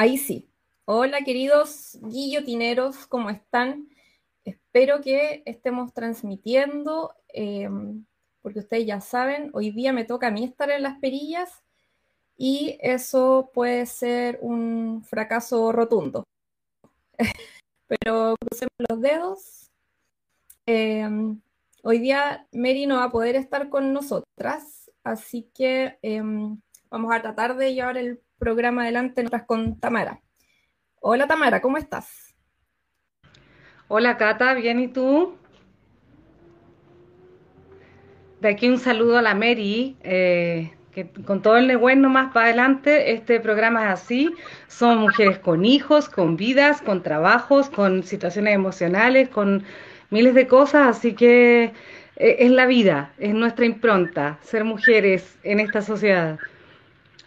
Ahí sí. Hola queridos guillotineros, ¿cómo están? Espero que estemos transmitiendo, em, porque ustedes ya saben, hoy día me toca a mí estar en las perillas y eso puede ser un fracaso rotundo. Pero crucemos los dedos. Em, hoy día Mary no va a poder estar con nosotras, así que em, vamos a tratar de llevar el programa adelante nosotras con Tamara. Hola Tamara, ¿cómo estás? Hola Cata, bien, ¿y tú? De aquí un saludo a la Mary, eh, que con todo el bueno más para adelante, este programa es así, son mujeres con hijos, con vidas, con trabajos, con situaciones emocionales, con miles de cosas, así que eh, es la vida, es nuestra impronta, ser mujeres en esta sociedad.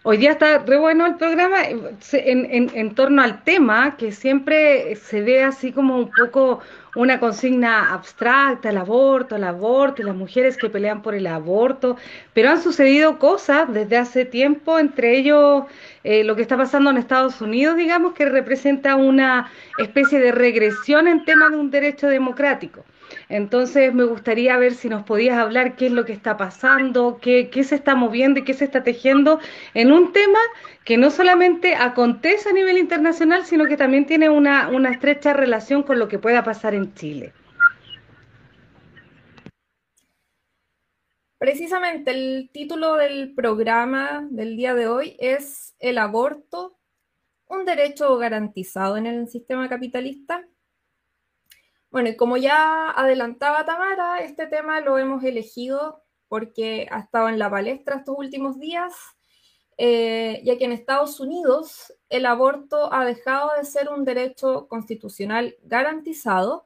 Hoy día está re bueno el programa en, torno al tema que siempre se ve así como un poco una consigna abstracta, el aborto, el aborto, las mujeres que pelean por el aborto, pero han sucedido cosas desde hace tiempo, entre ellos eh, lo que está pasando en Estados Unidos, digamos, que representa una especie de regresión en tema de un derecho democrático. Entonces me gustaría ver si nos podías hablar qué es lo que está pasando, qué, se está moviendo y qué se está tejiendo en un tema que no solamente acontece a nivel internacional, sino que también tiene una, una estrecha relación con lo que pueda pasar en Chile. Precisamente el título del programa del día de hoy es El aborto, un derecho garantizado en el sistema capitalista. Bueno, y como ya adelantaba Tamara, este tema lo hemos elegido porque ha estado en la palestra estos últimos días, eh, ya que en Estados Unidos el aborto ha dejado de ser un derecho constitucional garantizado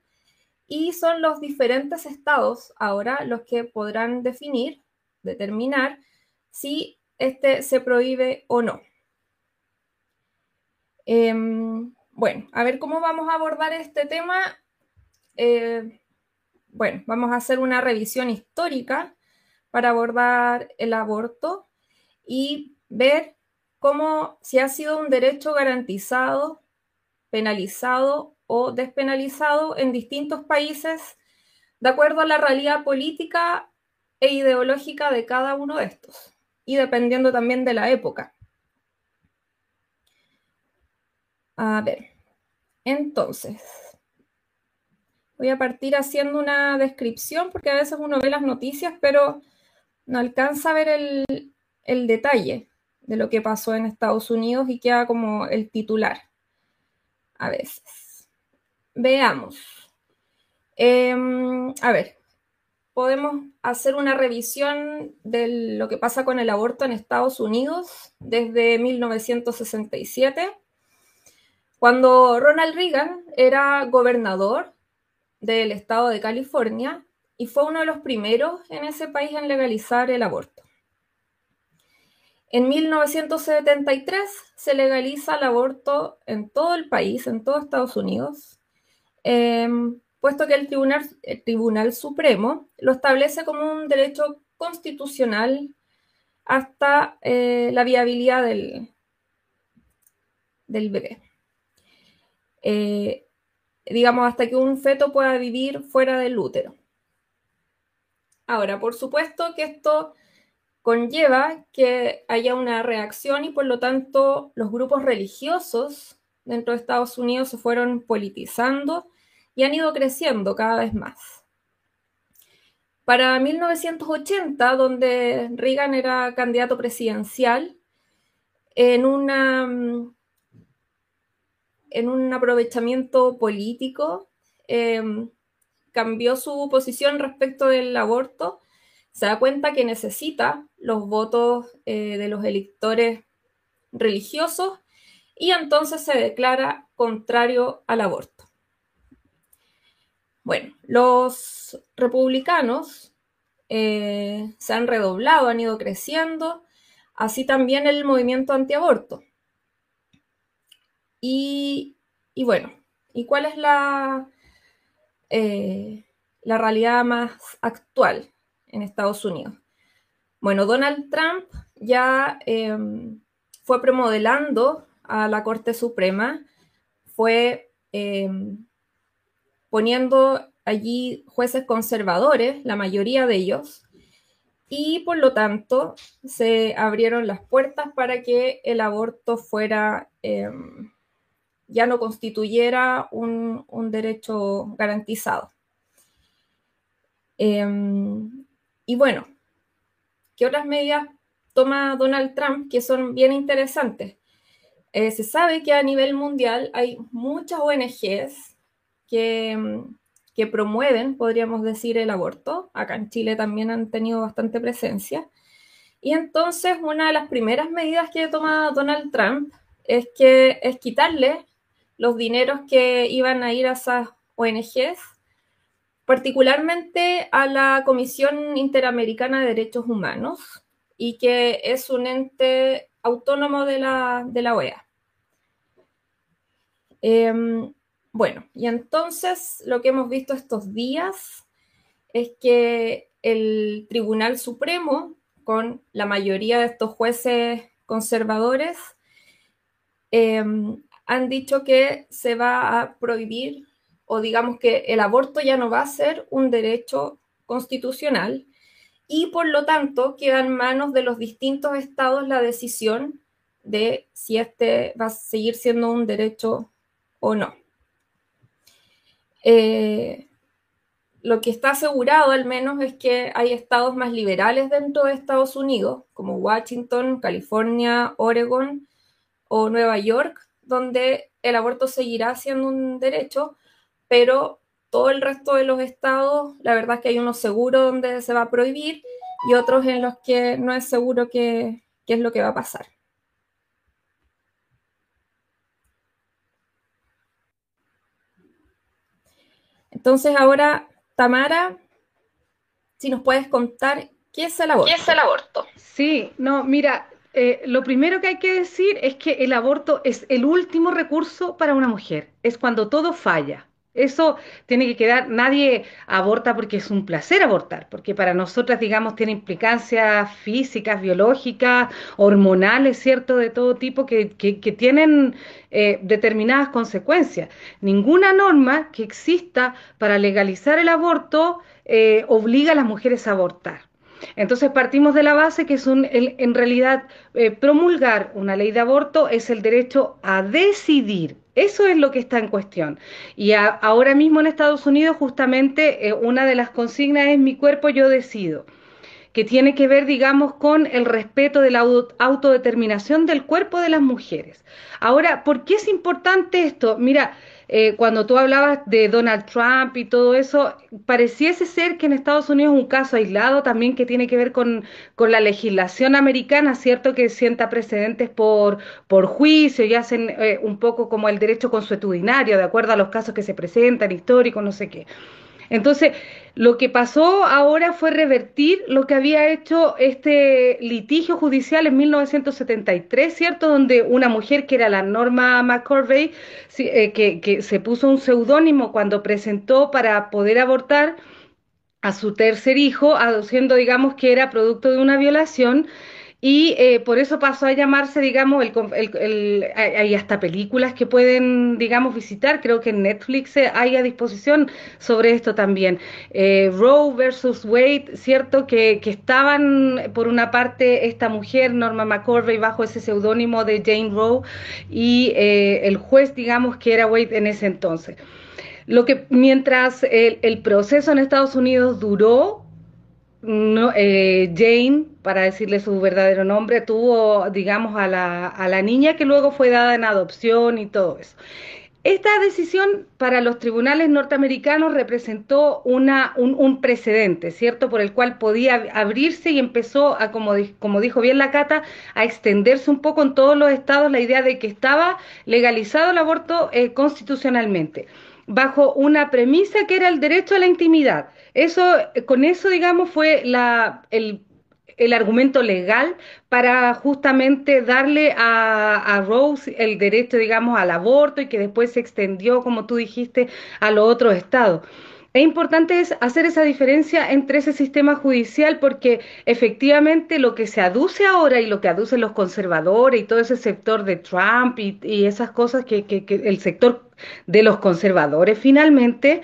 y son los diferentes estados ahora los que podrán definir, determinar si este se prohíbe o no. Em, bueno, a ver cómo vamos a abordar este tema eh, bueno, vamos a hacer una revisión histórica para abordar el aborto y ver cómo si ha sido un derecho garantizado, penalizado o despenalizado en distintos países de acuerdo a la realidad política e ideológica de cada uno de estos y dependiendo también de la época. A ver, entonces, Voy a partir haciendo una descripción porque a veces uno ve las noticias, pero no alcanza a ver el, detalle de lo que pasó en Estados Unidos y queda como el titular. A veces. Veamos. Em, a ver, podemos hacer una revisión de lo que pasa con el aborto en Estados Unidos desde 1967, cuando Ronald Reagan era gobernador del estado de California y fue uno de los primeros en ese país en legalizar el aborto. En 1973 se legaliza el aborto en todo el país, en todo Estados Unidos, em, puesto que el Tribunal, Tribunal Supremo lo establece como un derecho constitucional hasta eh, la viabilidad del, del bebé. Eh, digamos, hasta que un feto pueda vivir fuera del útero. Ahora, por supuesto que esto conlleva que haya una reacción y por lo tanto los grupos religiosos dentro de Estados Unidos se fueron politizando y han ido creciendo cada vez más. Para 1980, donde Reagan era candidato presidencial, en una en un aprovechamiento político, em, cambió su posición respecto del aborto, se da cuenta que necesita los votos eh, de los electores religiosos y entonces se declara contrario al aborto. Bueno, los republicanos eh, se han redoblado, han ido creciendo, así también el movimiento antiaborto. Y, bueno, ¿y cuál es la, eh, la realidad más actual en Estados Unidos? Bueno, Donald Trump ya em, fue premodelando a la Corte Suprema fue eh, poniendo allí jueces conservadores, la mayoría de ellos, y por lo tanto se abrieron las puertas para que el aborto fuera, eh, ya no constituyera un, derecho garantizado. Eh, y bueno, ¿qué otras medidas toma Donald Trump que son bien interesantes? Eh, se sabe que a nivel mundial hay muchas ONGs que que promueven, podríamos decir, el aborto. Acá en Chile también han tenido bastante presencia. Y entonces una de las primeras medidas que toma Donald Trump es que es quitarle los dineros que iban a ir a esas ONGs, particularmente a la Comisión Interamericana de Derechos Humanos, y que es un ente autónomo de la, de la OEA. Em, bueno, y entonces lo que hemos visto estos días es que el Tribunal Supremo, con la mayoría de estos jueces conservadores, em, han dicho que se va a prohibir o digamos que el aborto ya no va a ser un derecho constitucional y por lo tanto queda en manos de los distintos estados la decisión de si este va a seguir siendo un derecho o no. Eh, lo que está asegurado al menos es que hay estados más liberales dentro de Estados Unidos, como Washington, California, Oregon o Nueva York, donde el aborto seguirá siendo un derecho, pero todo el resto de los estados, la verdad es que hay unos seguros donde se va a prohibir y otros en los que no es seguro qué es lo que va a pasar. Entonces ahora, Tamara, si nos puedes contar qué es el aborto. ¿Qué es el aborto? Sí, no, mira, eh, lo primero que hay que decir es que el aborto es el último recurso para una mujer, es cuando todo falla. Eso tiene que quedar, nadie aborta porque es un placer abortar, porque para nosotras, digamos, tiene implicancias físicas, biológicas, hormonales, ¿cierto? De todo tipo que, tienen eh, determinadas consecuencias. Ninguna norma que exista para legalizar el aborto eh, obliga a las mujeres a abortar. Entonces partimos de la base que es un, en realidad eh, promulgar una ley de aborto es el derecho a decidir. Eso es lo que está en cuestión. Y ahora mismo en Estados Unidos justamente eh, una de las consignas es mi cuerpo yo decido que tiene que ver, digamos, con el respeto de la autodeterminación del cuerpo de las mujeres. Ahora, ¿por qué es importante esto? Mira, eh, cuando tú hablabas de Donald Trump y todo eso, pareciese ser que en Estados Unidos es un caso aislado también que tiene que ver con, la legislación americana, ¿cierto? Que sienta precedentes por, por juicio y hacen eh, un poco como el derecho consuetudinario, de acuerdo a los casos que se presentan, históricos, no sé qué. Entonces, lo que pasó ahora fue revertir lo que había hecho este litigio judicial en 1973, ¿cierto? Donde una mujer que era la Norma McCorvey, eh, que, que se puso un seudónimo cuando presentó para poder abortar a su tercer hijo, aduciendo, digamos, que era producto de una violación, y eh, por eso pasó a llamarse, digamos, el, hay hasta películas que pueden, digamos, visitar. Creo que en Netflix hay a disposición sobre esto también. Eh, Roe versus Wade, ¿cierto? Que, que, estaban, por una parte, esta mujer, Norma McCorvey, bajo ese seudónimo de Jane Roe, y eh, el juez, digamos, que era Wade en ese entonces. Lo que mientras el, el proceso en Estados Unidos duró, no, eh, Jane, para decirle su verdadero nombre, tuvo, digamos, a la, a la niña que luego fue dada en adopción y todo eso. Esta decisión para los tribunales norteamericanos representó una, un, precedente, ¿cierto? Por el cual podía abrirse y empezó a, como, como dijo bien la Cata, a extenderse un poco en todos los estados la idea de que estaba legalizado el aborto eh, constitucionalmente, bajo una premisa que era el derecho a la intimidad. Eso, con eso, digamos, fue la, el, el argumento legal para justamente darle a, a, Rose el derecho, digamos, al aborto y que después se extendió, como tú dijiste, a los otros estados. Es importante hacer esa diferencia entre ese sistema judicial porque efectivamente lo que se aduce ahora y lo que aducen los conservadores y todo ese sector de Trump y, esas cosas que, el sector de los conservadores finalmente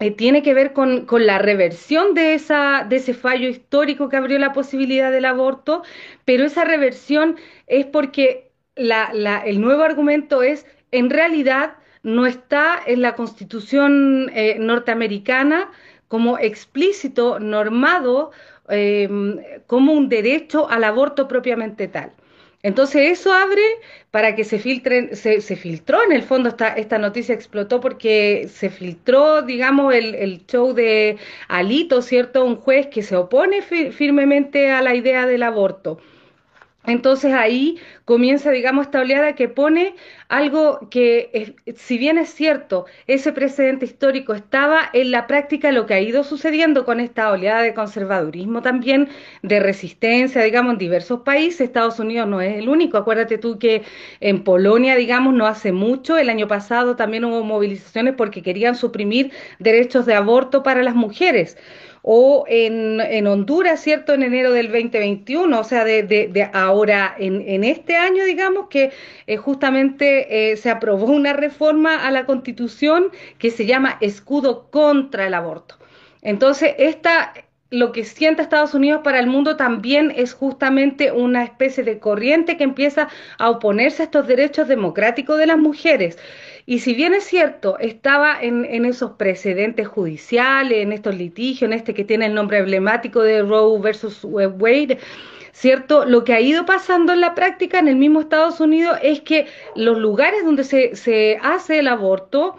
eh, tiene que ver con, la reversión de, esa, de ese fallo histórico que abrió la posibilidad del aborto, pero esa reversión es porque el nuevo argumento es en realidad no está en la constitución eh, norteamericana como explícito, normado, em, como un derecho al aborto propiamente tal. Entonces eso abre para que se filtren, se, filtró en el fondo esta, esta noticia explotó porque se filtró, digamos, el, el, show de Alito, ¿cierto? Un juez que se opone firmemente a la idea del aborto. Entonces ahí comienza, digamos, esta oleada que pone algo que, si bien es cierto, ese precedente histórico estaba en la práctica, lo que ha ido sucediendo con esta oleada de conservadurismo también, de resistencia, digamos, en diversos países, Estados Unidos no es el único. Acuérdate tú que en Polonia, digamos, no hace mucho, el año pasado también hubo movilizaciones porque querían suprimir derechos de aborto para las mujeres o en, en, Honduras, ¿cierto? En enero del 2021, o sea, de, de, ahora, en, en, este año, digamos, que eh, justamente eh, se aprobó una reforma a la Constitución que se llama escudo contra el aborto. Entonces, esta, lo que siente Estados Unidos para el mundo también es justamente una especie de corriente que empieza a oponerse a estos derechos democráticos de las mujeres. Y si bien es cierto, estaba en, esos precedentes judiciales, en estos litigios, en este que tiene el nombre emblemático de Roe versus Wade, ¿cierto? Lo que ha ido pasando en la práctica en el mismo Estados Unidos es que los lugares donde se, hace el aborto,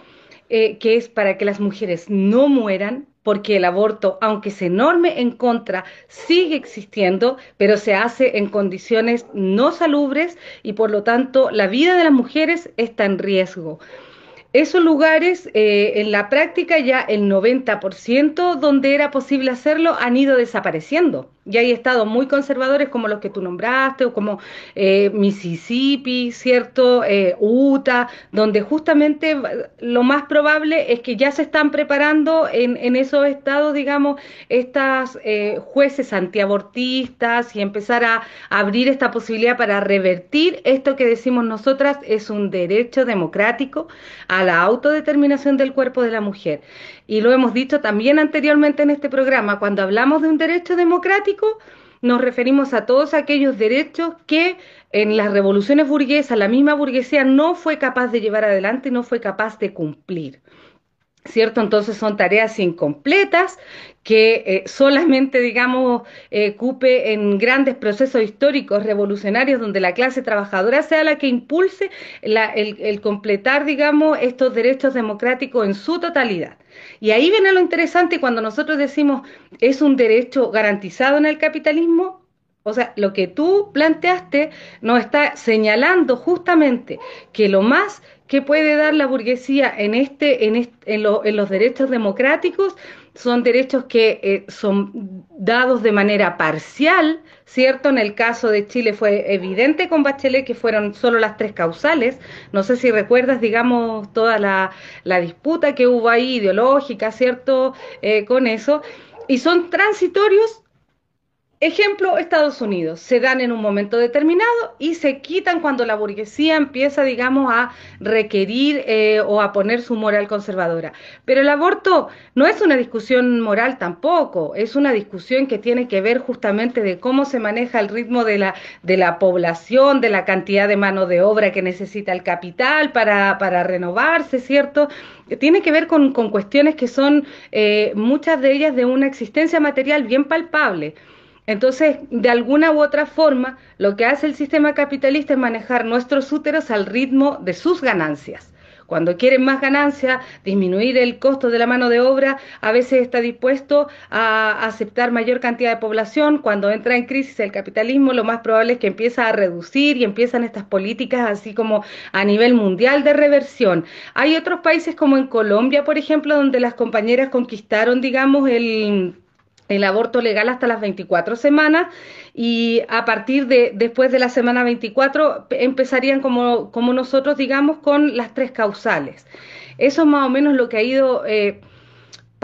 eh, que es para que las mujeres no mueran, porque el aborto, aunque se norme en contra, sigue existiendo, pero se hace en condiciones no salubres y por lo tanto la vida de las mujeres está en riesgo. Esos lugares, eh, en la práctica ya el 90% donde era posible hacerlo han ido desapareciendo. Y hay estados muy conservadores como los que tú nombraste, o como eh, Mississippi, ¿cierto? Eh, Utah, donde justamente lo más probable es que ya se están preparando en, en esos estados, digamos, estas eh, jueces antiabortistas y empezar a, abrir esta posibilidad para revertir esto que decimos nosotras es un derecho democrático a la autodeterminación del cuerpo de la mujer. Y lo hemos dicho también anteriormente en este programa, cuando hablamos de un derecho democrático, nos referimos a todos aquellos derechos que en las revoluciones burguesas la misma burguesía no fue capaz de llevar adelante no fue capaz de cumplir. ¿cierto? Entonces son tareas incompletas que eh, solamente, digamos, eh, cupe en grandes procesos históricos revolucionarios donde la clase trabajadora sea la que impulse el, completar, digamos, estos derechos democráticos en su totalidad. Y ahí viene lo interesante cuando nosotros decimos es un derecho garantizado en el capitalismo, o sea, lo que tú planteaste nos está señalando justamente que lo más que puede dar la burguesía en, este, en, en, los derechos democráticos son derechos que eh, son dados de manera parcial, ¿cierto? En el caso de Chile fue evidente con Bachelet que fueron solo las tres causales. No sé si recuerdas, digamos, toda la, disputa que hubo ahí ideológica, ¿cierto? Eh, con eso. Y son transitorios Ejemplo, Estados Unidos. Se dan en un momento determinado y se quitan cuando la burguesía empieza, digamos, a requerir eh, o a poner su moral conservadora. Pero el aborto no es una discusión moral tampoco, es una discusión que tiene que ver justamente de cómo se maneja el ritmo de la, de la población, de la cantidad de mano de obra que necesita el capital para, para renovarse, ¿cierto? Tiene que ver con, con cuestiones que son eh, muchas de ellas de una existencia material bien palpable. Entonces, de alguna u otra forma, lo que hace el sistema capitalista es manejar nuestros úteros al ritmo de sus ganancias. Cuando quieren más ganancias, disminuir el costo de la mano de obra, a veces está dispuesto a aceptar mayor cantidad de población. Cuando entra en crisis el capitalismo, lo más probable es que empieza a reducir y empiezan estas políticas así como a nivel mundial de reversión. Hay otros países como en Colombia, por ejemplo, donde las compañeras conquistaron, digamos, el el aborto legal hasta las 24 semanas y a partir de después de la semana 24 empezarían como, como nosotros digamos con las tres causales. Eso es más o menos lo que ha ido eh,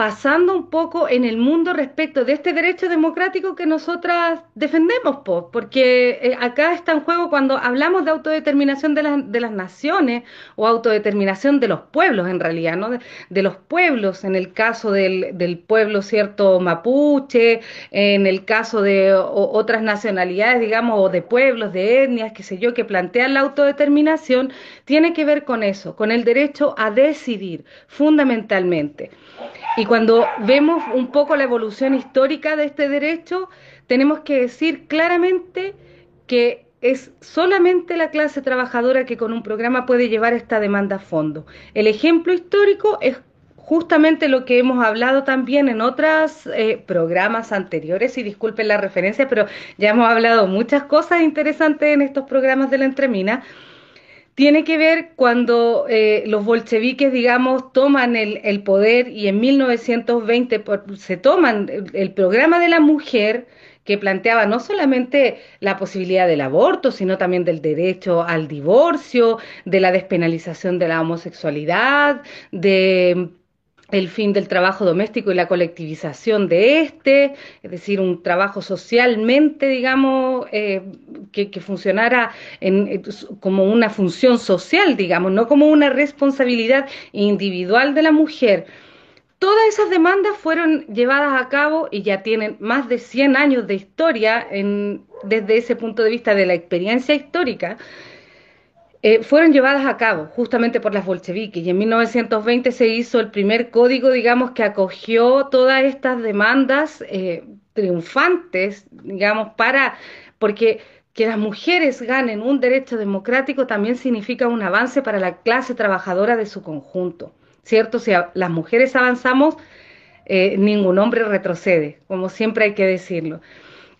pasando un poco en el mundo respecto de este derecho democrático que nosotras defendemos, porque eh, acá está en juego cuando hablamos de autodeterminación de, de, las naciones o autodeterminación de los pueblos en realidad, ¿no? De, los pueblos, en el caso del, del, pueblo cierto mapuche, en el caso de otras nacionalidades, digamos, o de pueblos, de etnias, qué sé yo, que plantean la autodeterminación, tiene que ver con eso, con el derecho a decidir, fundamentalmente. Y cuando vemos un poco la evolución histórica de este derecho, tenemos que decir claramente que es solamente la clase trabajadora que con un programa puede llevar esta demanda a fondo. El ejemplo histórico es justamente lo que hemos hablado también en otros eh, programas anteriores, y disculpen la referencia, pero ya hemos hablado muchas cosas interesantes en estos programas de la Entremina tiene que ver cuando eh, los bolcheviques, digamos, toman el, poder y en 1920 se toman el, programa de la mujer que planteaba no solamente la posibilidad del aborto, sino también del derecho al divorcio, de la despenalización de la homosexualidad, de el fin del trabajo doméstico y la colectivización de este, es decir, un trabajo socialmente, digamos, eh, que, funcionara en, como una función social, digamos, no como una responsabilidad individual de la mujer. Todas esas demandas fueron llevadas a cabo y ya tienen más de 100 años de historia desde ese punto de vista de la experiencia histórica. Eh, fueron llevadas a cabo justamente por las bolcheviques y en 1920 se hizo el primer código, digamos, que acogió todas estas demandas eh, triunfantes, digamos, para, porque que las mujeres ganen un derecho democrático también significa un avance para la clase trabajadora de su conjunto, ¿cierto? Si las mujeres avanzamos, eh, ningún hombre retrocede, como siempre hay que decirlo.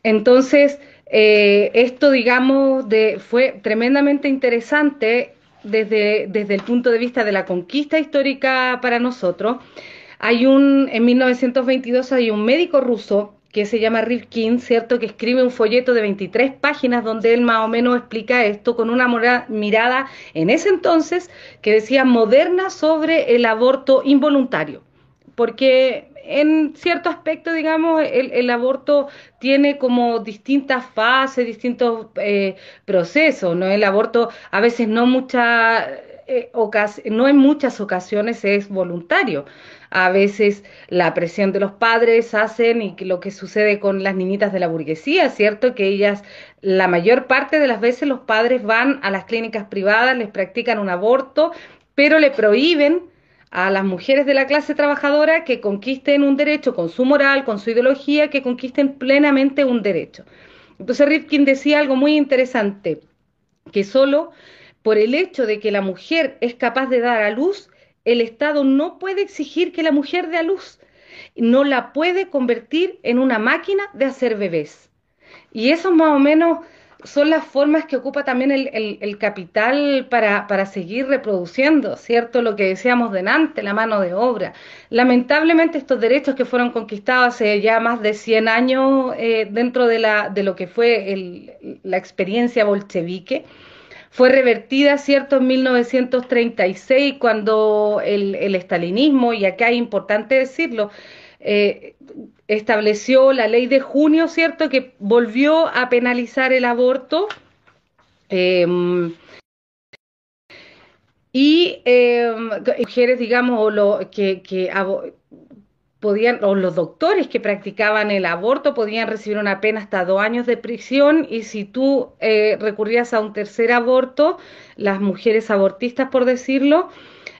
Entonces, eh, esto, digamos, fue tremendamente interesante desde, desde el punto de vista de la conquista histórica para nosotros. Hay un, en 1922 hay un médico ruso que se llama Rifkin, ¿cierto? Que escribe un folleto de 23 páginas donde él más o menos explica esto con una mirada en ese entonces que decía moderna sobre el aborto involuntario. Porque en cierto aspecto, digamos, el, aborto tiene como distintas fases, distintos eh, procesos, ¿no? El aborto a veces no mucha, eh, no en muchas ocasiones es voluntario. A veces la presión de los padres hacen y lo que sucede con las niñitas de la burguesía, ¿cierto? Que ellas, la mayor parte de las veces los padres van a las clínicas privadas, les practican un aborto, pero le prohíben a las mujeres de la clase trabajadora que conquisten un derecho con su moral, con su ideología, que conquisten plenamente un derecho. Entonces Rifkin decía algo muy interesante, que solo por el hecho de que la mujer es capaz de dar a luz, el Estado no puede exigir que la mujer dé a luz, no la puede convertir en una máquina de hacer bebés. Y eso más o menos son las formas que ocupa también el, capital para, para, seguir reproduciendo, ¿cierto? Lo que decíamos delante, la mano de obra. Lamentablemente estos derechos que fueron conquistados hace ya más de 100 años eh, dentro de, la, de lo que fue la experiencia bolchevique, fue revertida, ¿cierto?, en 1936 cuando el, el estalinismo, y acá es importante decirlo, eh, estableció la ley de junio, ¿cierto?, que volvió a penalizar el aborto. Em, y em, mujeres, digamos, o lo, que, podían, o los doctores que practicaban el aborto podían recibir una pena hasta dos años de prisión y si tú eh, recurrías a un tercer aborto, las mujeres abortistas, por decirlo,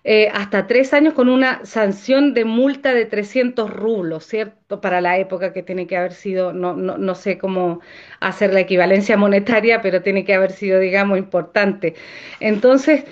eh, hasta tres años con una sanción de multa de 300 rublos, ¿cierto? Para la época que tiene que haber sido, no, no, no sé cómo hacer la equivalencia monetaria, pero tiene que haber sido, digamos, importante. Entonces,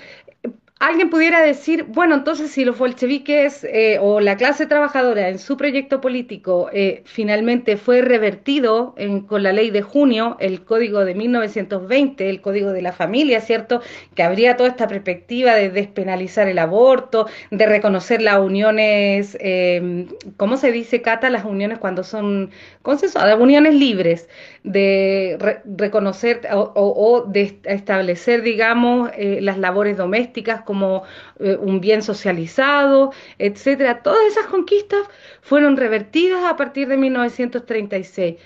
alguien pudiera decir, bueno, entonces si los bolcheviques eh, o la clase trabajadora en su proyecto político eh, finalmente fue revertido con la ley de junio, el código de 1920, el código de la familia, ¿cierto? Que habría toda esta perspectiva de despenalizar el aborto, de reconocer las uniones, eh, ¿cómo se dice, Cata? Las uniones cuando son consensuadas, uniones libres, de reconocer o, o, de establecer, digamos, las labores domésticas como eh, un bien socializado, etcétera. Todas esas conquistas fueron revertidas a partir de 1936.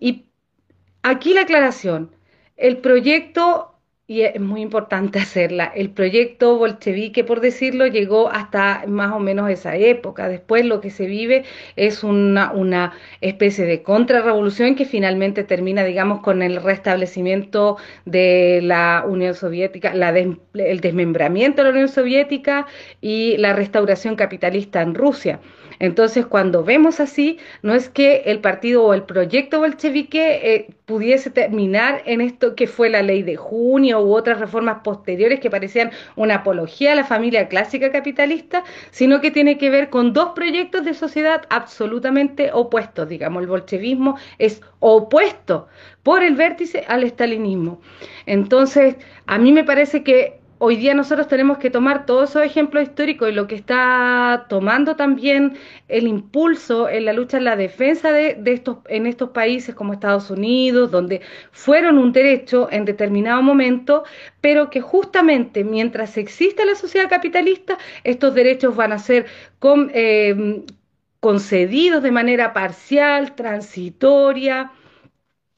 Y aquí la aclaración, el proyecto y es muy importante hacerla. El proyecto bolchevique, por decirlo, llegó hasta más o menos esa época. Después lo que se vive es una, una especie de contrarrevolución que finalmente termina, digamos, con el restablecimiento de la Unión Soviética, la el desmembramiento de la Unión Soviética y la restauración capitalista en Rusia. Entonces, cuando vemos así, no es que el partido o el proyecto bolchevique eh, pudiese terminar en esto que fue la ley de junio u otras reformas posteriores que parecían una apología a la familia clásica capitalista, sino que tiene que ver con dos proyectos de sociedad absolutamente opuestos. Digamos, el bolchevismo es opuesto por el vértice al estalinismo. Entonces, a mí me parece que hoy día nosotros tenemos que tomar todos esos ejemplos históricos y lo que está tomando también el impulso en la lucha en la defensa de, estos, en estos países como Estados Unidos, donde fueron un derecho en determinado momento, pero que justamente mientras exista la sociedad capitalista, estos derechos van a ser eh, concedidos de manera parcial, transitoria,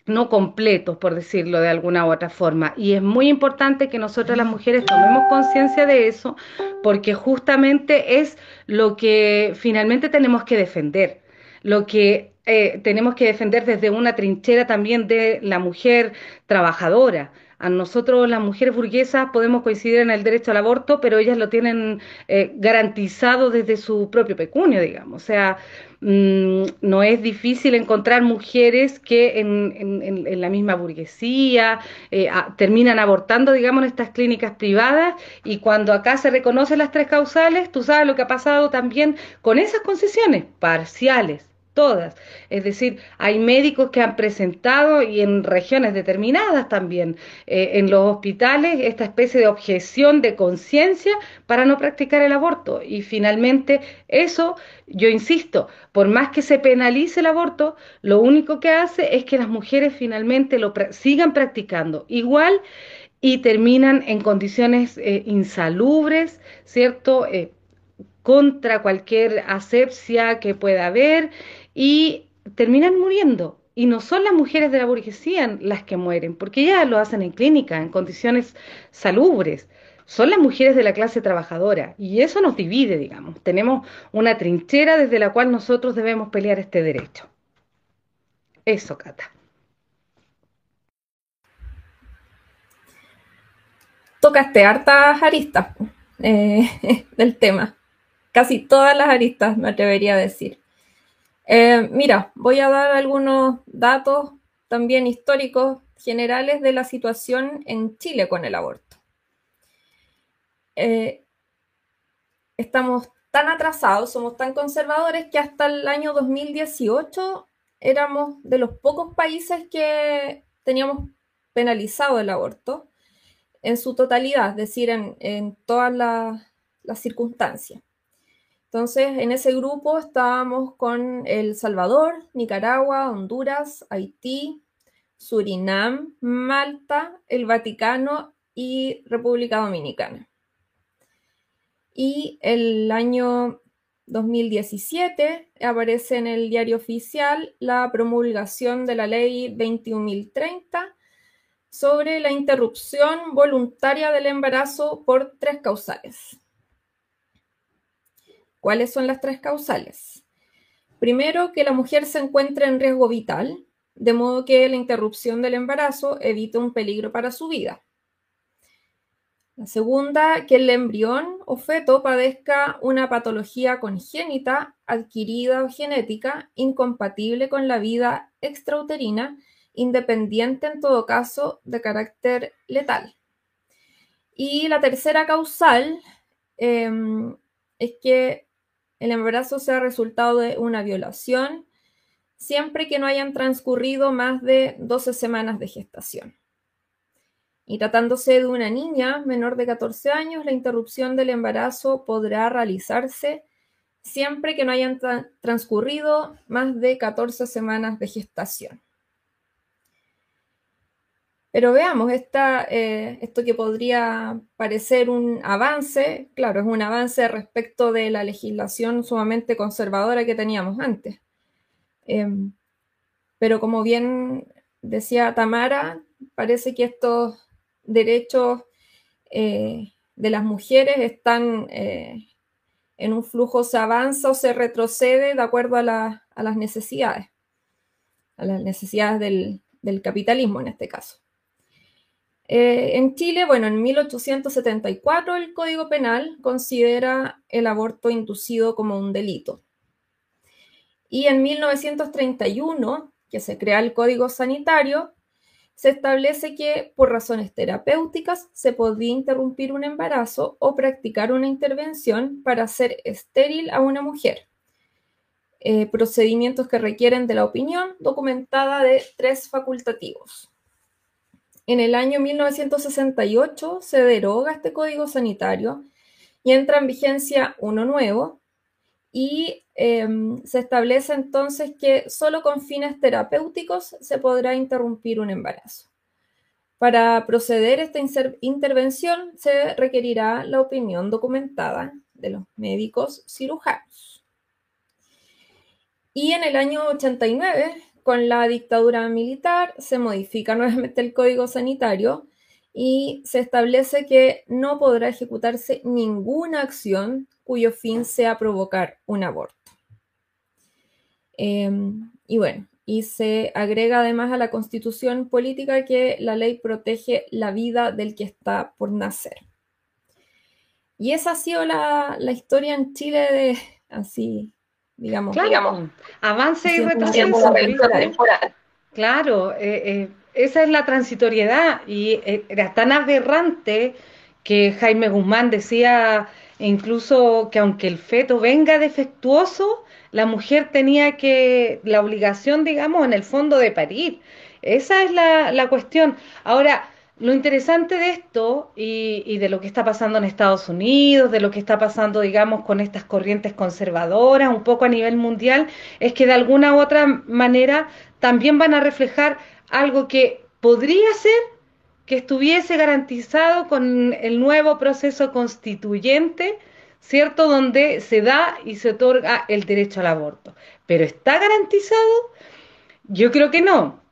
no completos, por decirlo de alguna u otra forma. Y es muy importante que nosotras las mujeres tomemos conciencia de eso, porque justamente es lo que finalmente tenemos que defender, lo que eh, tenemos que defender desde una trinchera también de la mujer trabajadora, a nosotros las mujeres burguesas podemos coincidir en el derecho al aborto, pero ellas lo tienen eh, garantizado desde su propio pecunio, digamos. O sea, no es difícil encontrar mujeres que en, la misma burguesía eh, terminan abortando, digamos, en estas clínicas privadas y cuando acá se reconocen las tres causales, tú sabes lo que ha pasado también con esas concesiones parciales todas. Es decir, hay médicos que han presentado y en regiones determinadas también, eh, en los hospitales, esta especie de objeción de conciencia para no practicar el aborto. Y finalmente eso, yo insisto, por más que se penalice el aborto, lo único que hace es que las mujeres finalmente lo sigan practicando igual y terminan en condiciones eh, insalubres, ¿cierto? Eh, contra cualquier asepsia que pueda haber y terminan muriendo. Y no son las mujeres de la burguesía las que mueren, porque ellas lo hacen en clínica, en condiciones salubres. Son las mujeres de la clase trabajadora y eso nos divide, digamos. Tenemos una trinchera desde la cual nosotros debemos pelear este derecho. Eso, Cata. Tocaste hartas aristas eh, del tema. Casi todas las aristas, me atrevería a decir. Eh, mira, voy a dar algunos datos también históricos generales de la situación en Chile con el aborto. Eh, estamos tan atrasados, somos tan conservadores que hasta el año 2018 éramos de los pocos países que teníamos penalizado el aborto en su totalidad, es decir, en, todas las circunstancias. Entonces, en ese grupo estábamos con El Salvador, Nicaragua, Honduras, Haití, Surinam, Malta, el Vaticano y República Dominicana. Y el año 2017 aparece en el diario oficial la promulgación de la ley 21.030 sobre la interrupción voluntaria del embarazo por tres causales. ¿Cuáles son las tres causales? Primero, que la mujer se encuentre en riesgo vital, de modo que la interrupción del embarazo evite un peligro para su vida. La segunda, que el embrión o feto padezca una patología congénita, adquirida o genética, incompatible con la vida extrauterina, independiente en todo caso de carácter letal. Y la tercera causal em, es que el embarazo sea resultado de una violación, siempre que no hayan transcurrido más de 12 semanas de gestación. Y tratándose de una niña menor de 14 años, la interrupción del embarazo podrá realizarse siempre que no hayan transcurrido más de 14 semanas de gestación. Pero veamos, eh, esto que podría parecer un avance, claro, es un avance respecto de la legislación sumamente conservadora que teníamos antes. Em, pero como bien decía Tamara, parece que estos derechos eh, de las mujeres están eh, en un flujo, se avanza o se retrocede de acuerdo a, las necesidades, a las necesidades del capitalismo en este caso. Eh, en Chile, bueno, en 1874 el Código Penal considera el aborto inducido como un delito. Y en 1931, que se crea el Código Sanitario, se establece que por razones terapéuticas se podía interrumpir un embarazo o practicar una intervención para hacer estéril a una mujer. Eh, procedimientos que requieren de la opinión documentada de tres facultativos. En el año 1968 se deroga este código sanitario y entra en vigencia uno nuevo y em, se establece entonces que solo con fines terapéuticos se podrá interrumpir un embarazo. Para proceder a esta intervención se requerirá la opinión documentada de los médicos cirujanos. Y en el año 89 con la dictadura militar se modifica nuevamente el código sanitario y se establece que no podrá ejecutarse ninguna acción cuyo fin sea provocar un aborto. Em, y bueno, y se agrega además a la constitución política que la ley protege la vida del que está por nacer. Y esa ha sido la, la historia en Chile de así digamos. digamos avance y retroceso. Claro, eh, eh, esa es la transitoriedad y eh, era tan aberrante que Jaime Guzmán decía incluso que aunque el feto venga defectuoso, la mujer tenía que, la obligación, digamos, en el fondo de parir. Esa es la, la cuestión. Ahora, lo interesante de esto y, de lo que está pasando en Estados Unidos, de lo que está pasando, digamos, con estas corrientes conservadoras, un poco a nivel mundial, es que de alguna u otra manera también van a reflejar algo que podría ser que estuviese garantizado con el nuevo proceso constituyente, ¿cierto? Donde se da y se otorga el derecho al aborto. Pero ¿está garantizado? Yo creo que no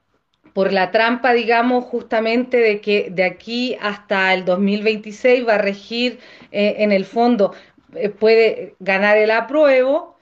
por la trampa, digamos, justamente de que de aquí hasta el 2026 va a regir eh, en el fondo, eh, puede ganar el apruebo,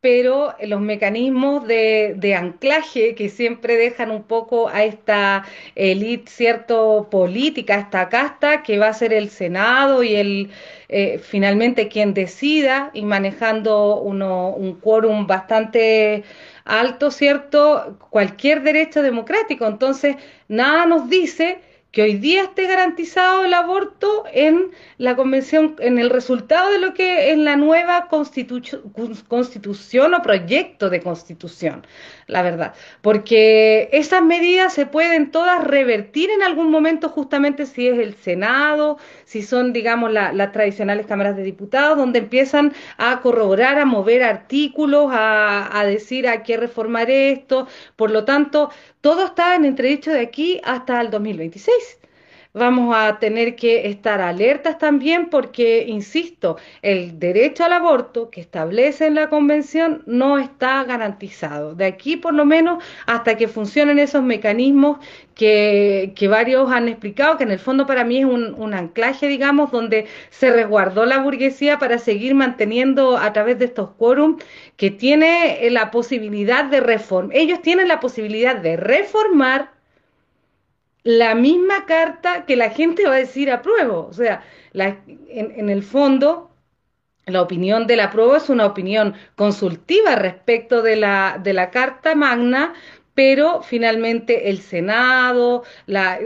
pero los mecanismos de, anclaje que siempre dejan un poco a esta élite, cierto, política, esta casta, que va a ser el Senado y el eh, finalmente quien decida y manejando uno, un quórum bastante alto, ¿cierto?, cualquier derecho democrático. Entonces, nada nos dice que hoy día esté garantizado el aborto en la convención, en el resultado de lo que es la nueva constitución o proyecto de constitución, la verdad. Porque esas medidas se pueden todas revertir en algún momento, justamente si es el Senado, si son, digamos, las tradicionales cámaras de diputados, donde empiezan a corroborar, a mover artículos, a, a decir a qué reformar esto. Por lo tanto, todo está en entredicho de aquí hasta el 2026. Vamos a tener que estar alertas también porque, insisto, el derecho al aborto que establece en la Convención no está garantizado. De aquí, por lo menos, hasta que funcionen esos mecanismos que, varios han explicado, que en el fondo para mí es un, un anclaje, digamos, donde se resguardó la burguesía para seguir manteniendo a través de estos quórum que tiene la posibilidad de reformar. Ellos tienen la posibilidad de reformar la misma carta que la gente va a decir apruebo. O sea, en, el fondo, la opinión del apruebo es una opinión consultiva respecto de la, de la Carta Magna, pero finalmente el Senado la,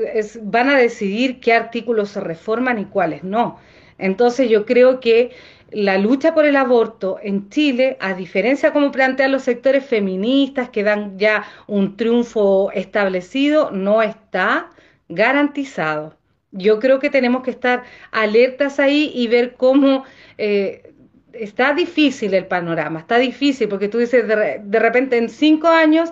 van a decidir qué artículos se reforman y cuáles no. Entonces yo creo que la lucha por el aborto en Chile, a diferencia como plantean los sectores feministas que dan ya un triunfo establecido, no está garantizado. Yo creo que tenemos que estar alertas ahí y ver cómo eh, está difícil el panorama, está difícil porque tú dices de, de repente en cinco años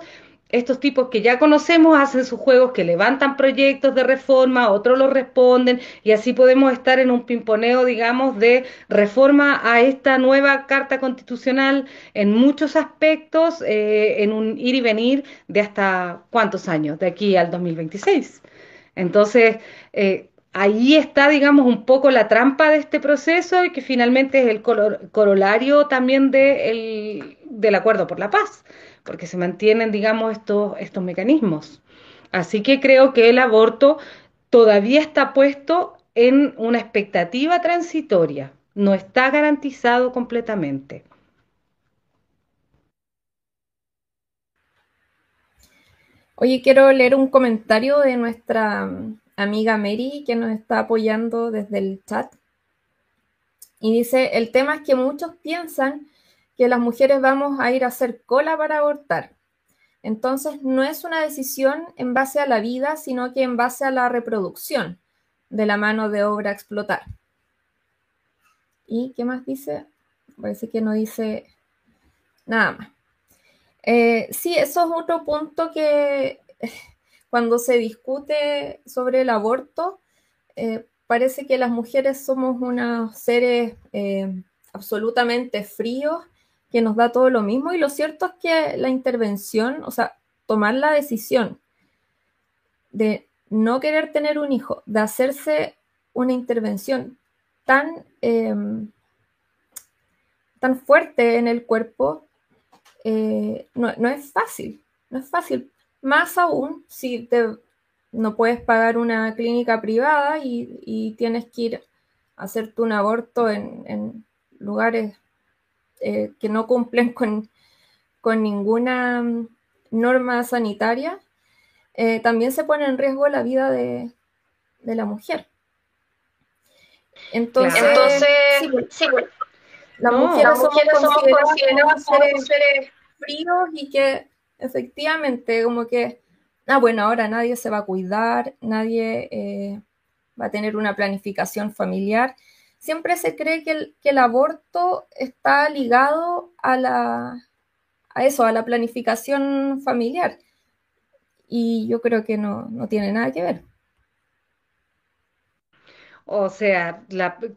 estos tipos que ya conocemos hacen sus juegos, que levantan proyectos de reforma, otros los responden, y así podemos estar en un pimponeo, digamos, de reforma a esta nueva Carta Constitucional en muchos aspectos, eh, en un ir y venir de hasta cuántos años, de aquí al 2026. Entonces, eh, ahí está, digamos, un poco la trampa de este proceso y que finalmente es el corolario también de del acuerdo por la paz porque se mantienen, digamos, estos, estos mecanismos. Así que creo que el aborto todavía está puesto en una expectativa transitoria, no está garantizado completamente. Oye, quiero leer un comentario de nuestra amiga Mary que nos está apoyando desde el chat. Y dice, el tema es que muchos piensan que las mujeres vamos a ir a hacer cola para abortar. Entonces, no es una decisión en base a la vida, sino que en base a la reproducción de la mano de obra a explotar. ¿Y qué más dice? Parece que no dice nada más. Eh, sí, eso es otro punto que cuando se discute sobre el aborto, eh, parece que las mujeres somos unos seres eh, absolutamente fríos que nos da todo lo mismo y lo cierto es que la intervención, o sea, tomar la decisión de no querer tener un hijo, de hacerse una intervención tan, em, tan fuerte en el cuerpo, eh, no, es fácil, no es fácil. Más aún si te, no puedes pagar una clínica privada y, tienes que ir a hacerte un aborto en, en lugares eh, que no cumplen con, ninguna mm, norma sanitaria, eh, también se pone en riesgo la vida de, la mujer. Entonces, las mujeres, somos, consideradas seres fríos y que efectivamente como que, ah, bueno, ahora nadie se va a cuidar, nadie eh, va a tener una planificación familiar siempre se cree que el, aborto está ligado a, la, a eso, a la planificación familiar. Y yo creo que no, no tiene nada que ver. O sea,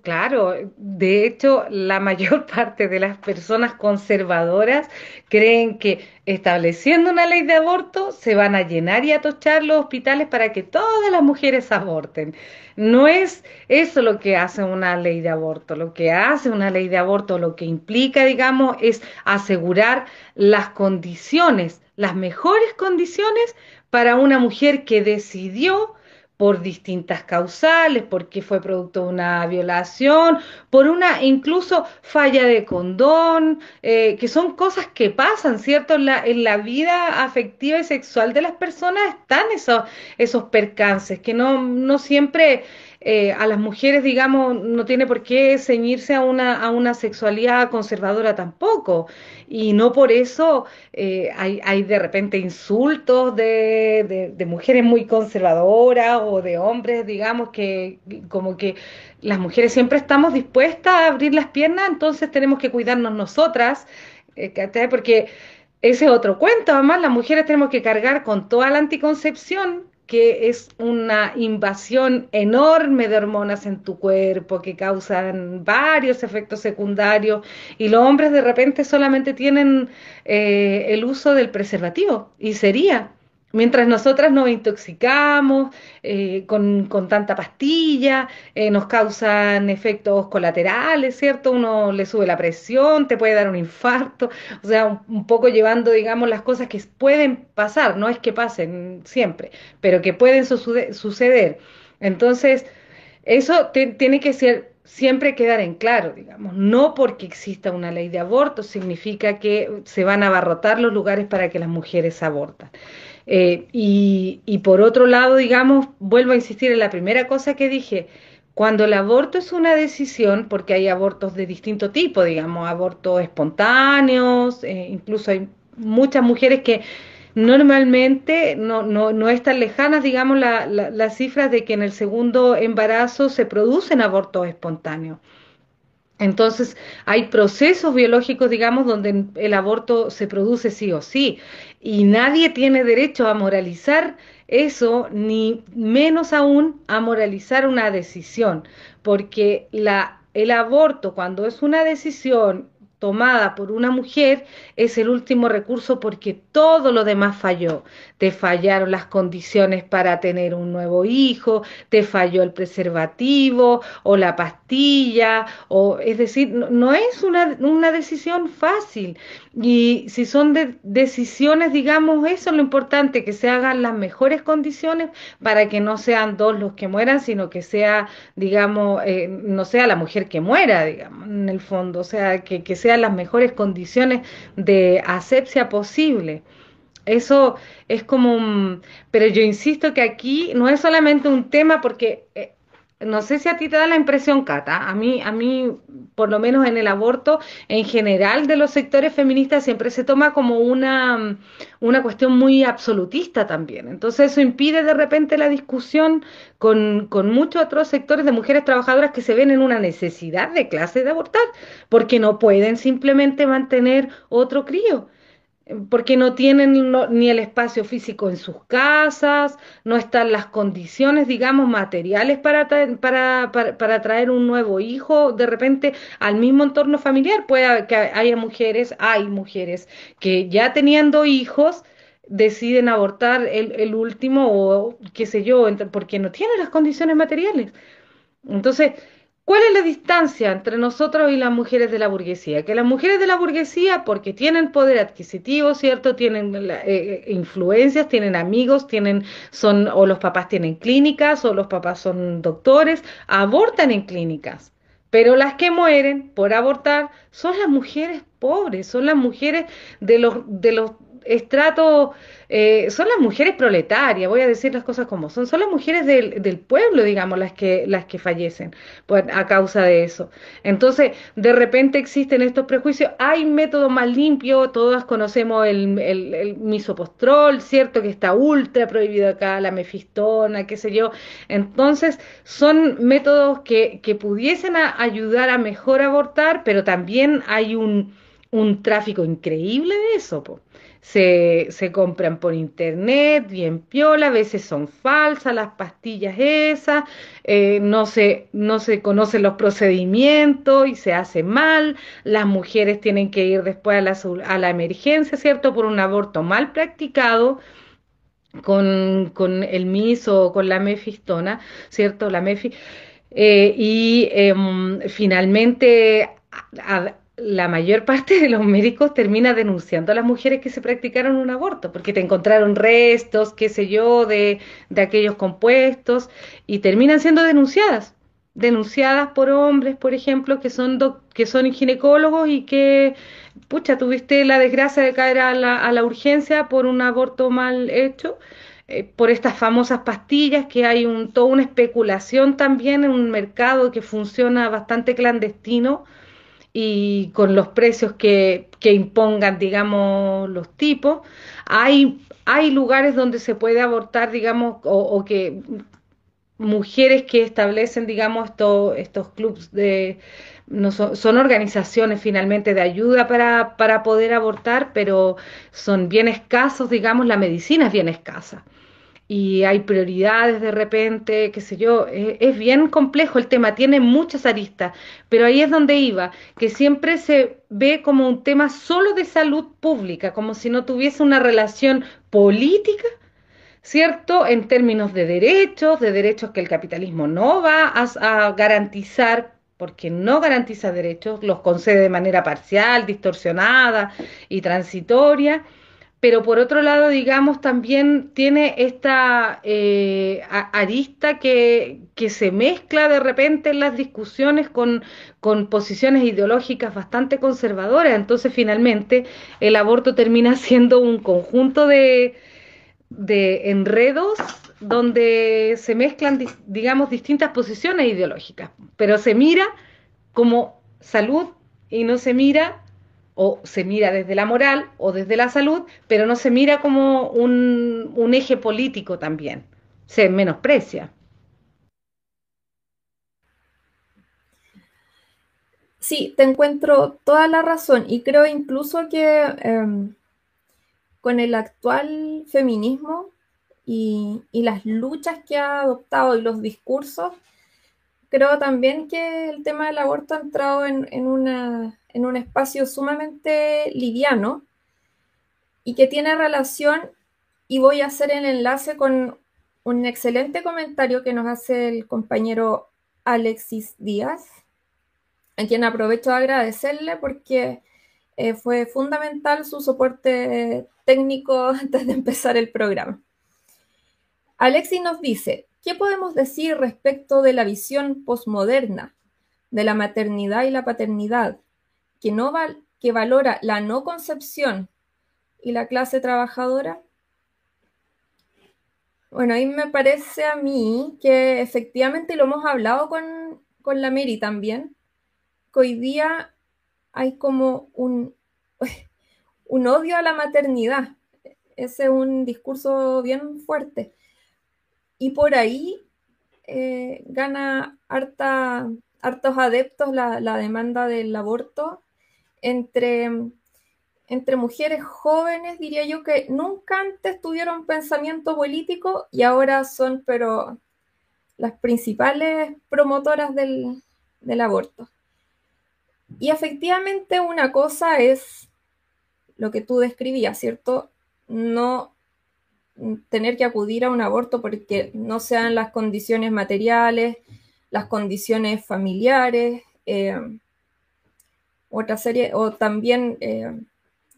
claro, de hecho, la mayor parte de las personas conservadoras creen que estableciendo una ley de aborto se van a llenar y atochar los hospitales para que todas las mujeres aborten. No es eso lo que hace una ley de aborto. Lo que hace una ley de aborto, lo que implica, digamos, es asegurar las condiciones, las mejores condiciones para una mujer que decidió por distintas causales, porque fue producto de una violación, por una incluso falla de condón, eh, que son cosas que pasan, ¿cierto? En la, en la vida afectiva y sexual de las personas están esos, esos percances, que no, no siempre eh, a las mujeres, digamos, no tiene por qué ceñirse a una, a una sexualidad conservadora tampoco. Y no por eso eh, hay, hay, de repente insultos de, de, mujeres muy conservadoras o de hombres, digamos, que como que las mujeres siempre estamos dispuestas a abrir las piernas, entonces tenemos que cuidarnos nosotras, eh, porque ese es otro cuento, además las mujeres tenemos que cargar con toda la anticoncepción que es una invasión enorme de hormonas en tu cuerpo que causan varios efectos secundarios y los hombres de repente solamente tienen eh, el uso del preservativo y sería Mientras nosotras nos intoxicamos eh, con, tanta pastilla, eh, nos causan efectos colaterales, ¿cierto? Uno le sube la presión, te puede dar un infarto, o sea, un, poco llevando, digamos, las cosas que pueden pasar, no es que pasen siempre, pero que pueden suceder. Entonces, eso tiene que ser siempre quedar en claro, digamos, no porque exista una ley de aborto significa que se van a abarrotar los lugares para que las mujeres abortan. Eh, y, por otro lado, digamos, vuelvo a insistir en la primera cosa que dije, cuando el aborto es una decisión, porque hay abortos de distinto tipo, digamos, abortos espontáneos, eh, incluso hay muchas mujeres que normalmente no, no, no están lejanas, digamos, las cifras de que en el segundo embarazo se producen abortos espontáneos. Entonces, hay procesos biológicos, digamos, donde el aborto se produce sí o sí, y nadie tiene derecho a moralizar eso, ni menos aún a moralizar una decisión, porque la, el aborto, cuando es una decisión tomada por una mujer es el último recurso porque todo lo demás falló. Te fallaron las condiciones para tener un nuevo hijo, te falló el preservativo o la pastilla, o es decir, no, es una, una, decisión fácil. Y si son de, decisiones, digamos, eso es lo importante, que se hagan las mejores condiciones para que no sean dos los que mueran, sino que sea, digamos, eh, no sea la mujer que muera, digamos, en el fondo, o sea, que, que sea las mejores condiciones de asepsia posible. Eso es como un... Pero yo insisto que aquí no es solamente un tema porque eh, no sé si a ti te da la impresión, Cata, a mí, a mí, por lo menos en el aborto, en general de los sectores feministas siempre se toma como una, una cuestión muy absolutista también. Entonces eso impide de repente la discusión con, con muchos otros sectores de mujeres trabajadoras que se ven en una necesidad de clase de abortar, porque no pueden simplemente mantener otro crío porque no tienen ni el espacio físico en sus casas, no están las condiciones, digamos, materiales para, para, para, traer un nuevo hijo de repente al mismo entorno familiar. Puede que haya mujeres, hay mujeres que ya teniendo hijos deciden abortar el, el último o qué sé yo, porque no tienen las condiciones materiales. Entonces, ¿Cuál es la distancia entre nosotros y las mujeres de la burguesía? Que las mujeres de la burguesía, porque tienen poder adquisitivo, ¿cierto? Tienen eh, eh, influencias, tienen amigos, tienen, son, o los papás tienen clínicas, o los papás son doctores, abortan en clínicas. Pero las que mueren por abortar son las mujeres pobres, son las mujeres de los, de los estrato, eh, son las mujeres proletarias, voy a decir las cosas como son, son las mujeres del, del pueblo, digamos, las que, las que fallecen pues, a causa de eso. Entonces, de repente existen estos prejuicios, hay métodos más limpios, todas conocemos el, el, misopostrol, ¿cierto? Que está ultra prohibido acá, la mefistona, qué sé yo. Entonces, son métodos que, que pudiesen ayudar a mejor abortar, pero también hay un, un tráfico increíble de eso. Se, se compran por internet, bien piola, a veces son falsas las pastillas esas, eh, no, se, no se conocen los procedimientos y se hace mal, las mujeres tienen que ir después a la, a la emergencia, ¿cierto? Por un aborto mal practicado. Con, con el MIS o con la mefistona, ¿cierto? La mefi. Eh, y em, finalmente la mayor parte de los médicos termina denunciando a las mujeres que se practicaron un aborto, porque te encontraron restos, qué sé yo, de, de aquellos compuestos, y terminan siendo denunciadas, denunciadas por hombres, por ejemplo, que son, que son ginecólogos y que, pucha, tuviste la desgracia de caer a la, a la urgencia por un aborto mal hecho. Eh, por estas famosas pastillas, que hay un, toda una especulación también en un mercado que funciona bastante clandestino, y con los precios que, que impongan, digamos, los tipos. Hay, hay lugares donde se puede abortar, digamos, o, que mujeres que establecen, digamos, estos clubs de... No son, son, organizaciones finalmente de ayuda para, para poder abortar, pero son bien escasos, digamos, la medicina es bien escasa y hay prioridades de repente, qué sé yo, eh, es, bien complejo el tema, tiene muchas aristas, pero ahí es donde iba, que siempre se ve como un tema solo de salud pública, como si no tuviese una relación política, ¿cierto? En términos de derechos, de derechos que el capitalismo no va a garantizar porque no garantiza derechos, los concede de manera parcial, distorsionada y transitoria pero por otro lado, digamos, también tiene esta eh, arista que, se mezcla de repente en las discusiones con, con, posiciones ideológicas bastante conservadoras. Entonces, finalmente, el aborto termina siendo un conjunto de, de enredos donde se mezclan, digamos, distintas posiciones ideológicas, pero se mira como salud y no se mira o se mira desde la moral o desde la salud, pero no se mira como un, eje político también, se menosprecia. Sí, te encuentro toda la razón y creo incluso que em, con el actual feminismo y, las luchas que ha adoptado y los discursos, creo también que el tema del aborto ha entrado en, una, en un espacio sumamente liviano y que tiene relación, y voy a hacer el enlace con un excelente comentario que nos hace el compañero Alexis Díaz, a quien aprovecho de agradecerle porque eh, fue fundamental su soporte técnico antes de empezar el programa. Alexis nos dice, ¿qué podemos decir respecto de la visión posmoderna de la maternidad y la paternidad, que, no que valora la no concepción y la clase trabajadora? Bueno, ahí me parece a mí que efectivamente lo hemos hablado con, con la Mary también, hoy día hay como un, un odio a la maternidad. Ese es un discurso bien fuerte. Y por ahí eh, gana harta, hartos adeptos la, demanda del aborto entre, entre mujeres jóvenes, diría yo, que nunca antes tuvieron pensamiento político y ahora son, pero las principales promotoras del, del aborto. Y efectivamente una cosa es lo que tú describías, ¿cierto? No tener que acudir a un aborto porque no sean las condiciones materiales, las condiciones familiares, eh, otra serie, o también, eh,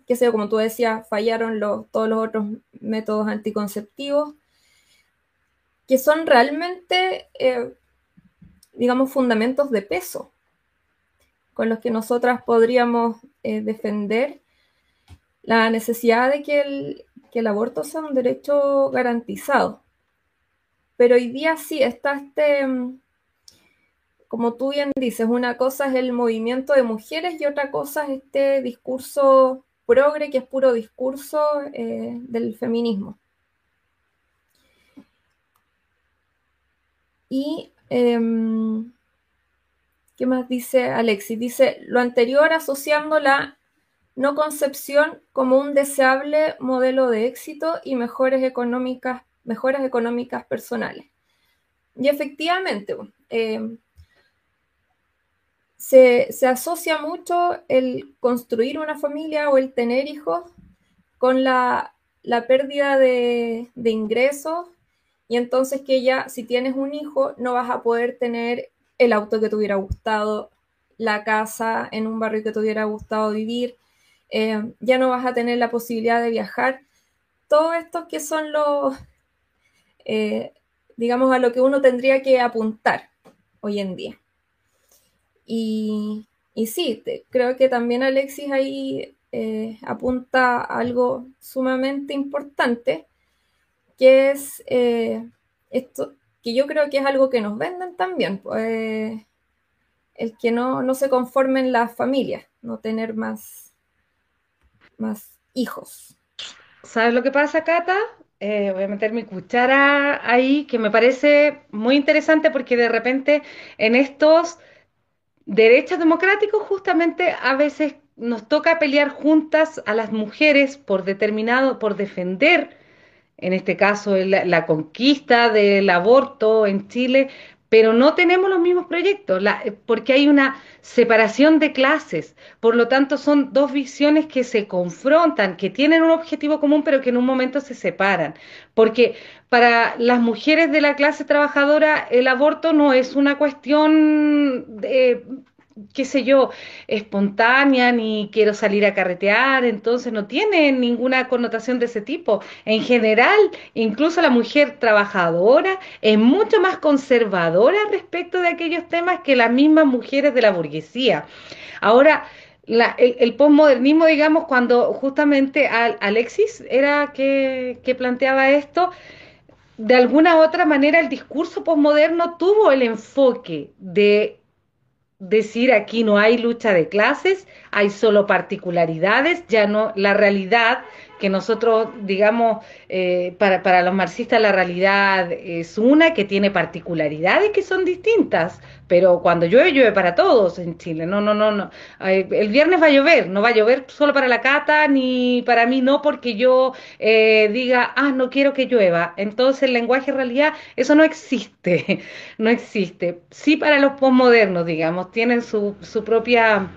qué sé yo, como tú decías, fallaron todos los otros métodos anticonceptivos, que son realmente, eh, digamos, fundamentos de peso con los que nosotras podríamos defender la necesidad de que el, que el aborto sea un derecho garantizado. Pero hoy día sí está este, mm, como tú bien dices, una cosa es el movimiento de mujeres y otra cosa es este discurso progre, que es puro discurso eh, del feminismo. Y em, ¿Qué más dice Alexis? Dice lo anterior asociando la no concepción como un deseable modelo de éxito y mejores económicas, mejoras económicas personales. Y efectivamente, eh, se, asocia mucho el construir una familia o el tener hijos con la, pérdida de, de ingresos y entonces que ya si tienes un hijo no vas a poder tener el auto que te hubiera gustado, la casa en un barrio que te hubiera gustado vivir, eh, ya no vas a tener la posibilidad de viajar. Todo esto que son los, eh, digamos, a lo que uno tendría que apuntar hoy en día. Y, y sí, creo que también Alexis ahí eh, apunta algo sumamente importante, que es esto, que yo creo que es algo que nos venden también, pues, el que no, se conformen las familias, no tener más, más hijos. ¿Sabes lo que pasa, Cata? Eh, voy a meter mi cuchara ahí, que me parece muy interesante porque de repente en estos derechos democráticos justamente a veces nos toca pelear juntas a las mujeres por determinado, por defender en este caso la, conquista del aborto en Chile, pero no tenemos los mismos proyectos, porque hay una separación de clases. Por lo tanto, son dos visiones que se confrontan, que tienen un objetivo común, pero que en un momento se separan. Porque para las mujeres de la clase trabajadora, el aborto no es una cuestión de qué sé yo, espontánea, ni quiero salir a carretear, entonces no tiene ninguna connotación de ese tipo. En general, incluso la mujer trabajadora es mucho más conservadora respecto de aquellos temas que las mismas mujeres de la burguesía. Ahora, el, posmodernismo, digamos, cuando justamente Alexis era que, que planteaba esto, de alguna u otra manera el discurso posmoderno tuvo el enfoque de decir aquí no hay lucha de clases, hay solo particularidades, ya no la realidad que nosotros, digamos, eh, para, para, los marxistas la realidad es una que tiene particularidades que son distintas, pero cuando llueve, llueve para todos en Chile. No, no, no, no. El viernes va a llover, no va a llover solo para la cata, ni para mí no, porque yo eh, diga, ah, no quiero que llueva. Entonces el lenguaje en realidad, eso no existe, no existe. Sí para los postmodernos, digamos, tienen su, su propia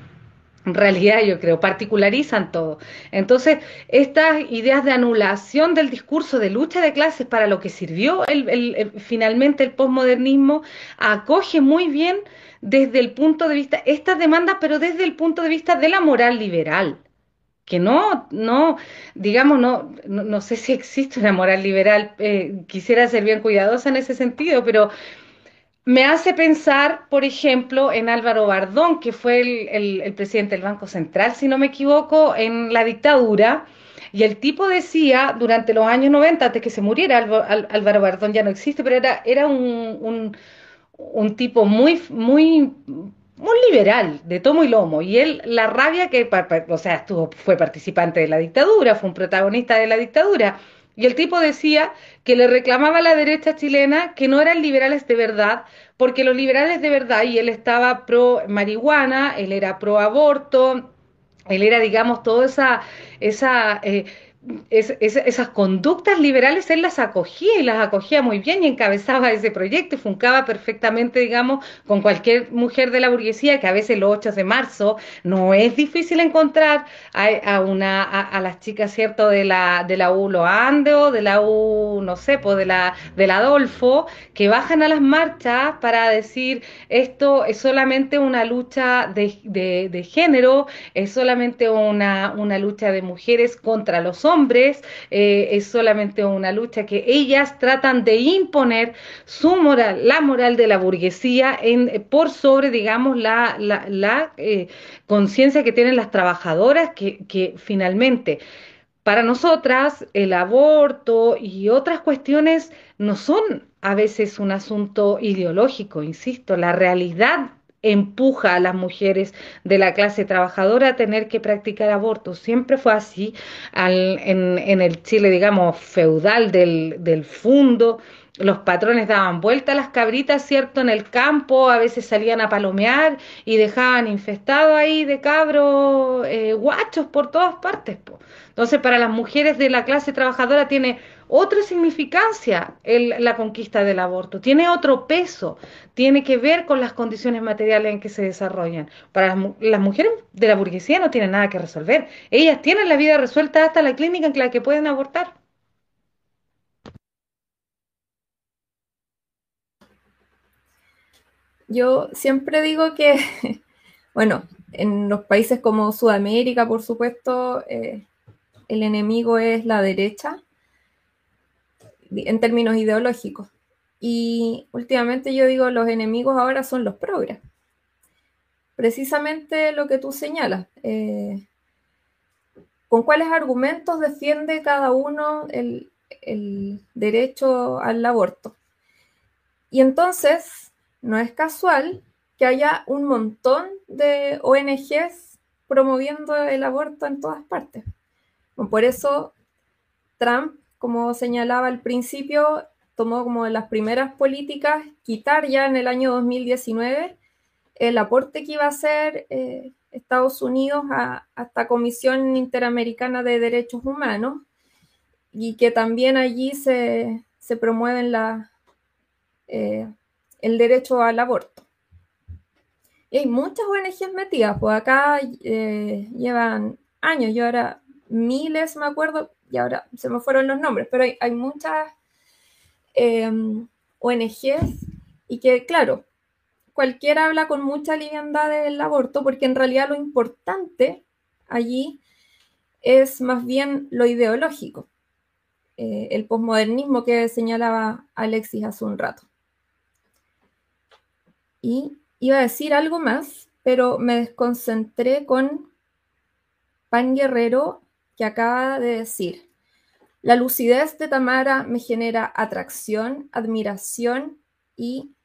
realidad, yo creo, particularizan todo. Entonces, estas ideas de anulación del discurso de lucha de clases para lo que sirvió el, finalmente el posmodernismo, acoge muy bien desde el punto de vista, estas demandas, pero desde el punto de vista de la moral liberal. Que no, no, digamos, no, no, sé si existe una moral liberal, eh, quisiera ser bien cuidadosa en ese sentido, pero me hace pensar, por ejemplo, en Álvaro Bardón, que fue el, presidente del Banco Central, si no me equivoco, en la dictadura. Y el tipo decía, durante los años 90, antes que se muriera, Álvaro Bardón ya no existe, pero era, era un, tipo muy, muy, muy liberal, de tomo y lomo. Y él, la rabia que, o sea, estuvo, fue participante de la dictadura, fue un protagonista de la dictadura y el tipo decía que le reclamaba a la derecha chilena que no eran liberales de verdad, porque los liberales de verdad, y él estaba pro marihuana, él era pro aborto, él era, digamos, toda esa, esa eh, esas conductas liberales él las acogía y las acogía muy bien y encabezaba ese proyecto y funcaba perfectamente, digamos, con cualquier mujer de la burguesía, que a veces los 8 de marzo no es difícil encontrar a, una, a, las chicas, ¿cierto?, de la, de la U Loande o de la U, no sé, pues de la, del Adolfo, que bajan a las marchas para decir esto es solamente una lucha de, de género, es solamente una, una lucha de mujeres contra los hombres, hombres, eh, es solamente una lucha que ellas tratan de imponer su moral, la moral de la burguesía en, por sobre, digamos, la, la, eh, conciencia que tienen las trabajadoras que, que finalmente para nosotras el aborto y otras cuestiones no son a veces un asunto ideológico, insisto, la realidad empuja a las mujeres de la clase trabajadora a tener que practicar aborto. Siempre fue así en, el Chile, digamos, feudal del, del fundo. Los patrones daban vuelta a las cabritas, ¿cierto? En el campo, a veces salían a palomear y dejaban infestado ahí de cabros eh, guachos por todas partes. Entonces, para las mujeres de la clase trabajadora tiene otra significancia la conquista del aborto, tiene otro peso, tiene que ver con las condiciones materiales en que se desarrollan. Para las, mujeres de la burguesía no tienen nada que resolver, ellas tienen la vida resuelta hasta la clínica en la que pueden abortar. Yo siempre digo que, bueno, en los países como Sudamérica, por supuesto, eh, el enemigo es la derecha en términos ideológicos. Y últimamente yo digo, los enemigos ahora son los progres. Precisamente lo que tú señalas. Eh, ¿Con cuáles argumentos defiende cada uno el, el derecho al aborto? Y entonces, no es casual que haya un montón de ONGs promoviendo el aborto en todas partes. Por eso Trump como señalaba al principio, tomó como de las primeras políticas quitar ya en el año 2019 el aporte que iba a hacer eh, Estados Unidos a, esta Comisión Interamericana de Derechos Humanos y que también allí se, se promueven la, eh, el derecho al aborto. Y hay muchas ONGs metidas, pues acá eh, llevan años, yo ahora miles me acuerdo, y ahora se me fueron los nombres, pero hay, muchas em, ONGs y que, claro, cualquiera habla con mucha liviandad del aborto porque en realidad lo importante allí es más bien lo ideológico, eh, el posmodernismo que señalaba Alexis hace un rato. Y iba a decir algo más, pero me desconcentré con Pan Guerrero que acaba de decir. La lucidez de Tamara me genera atracción, admiración y,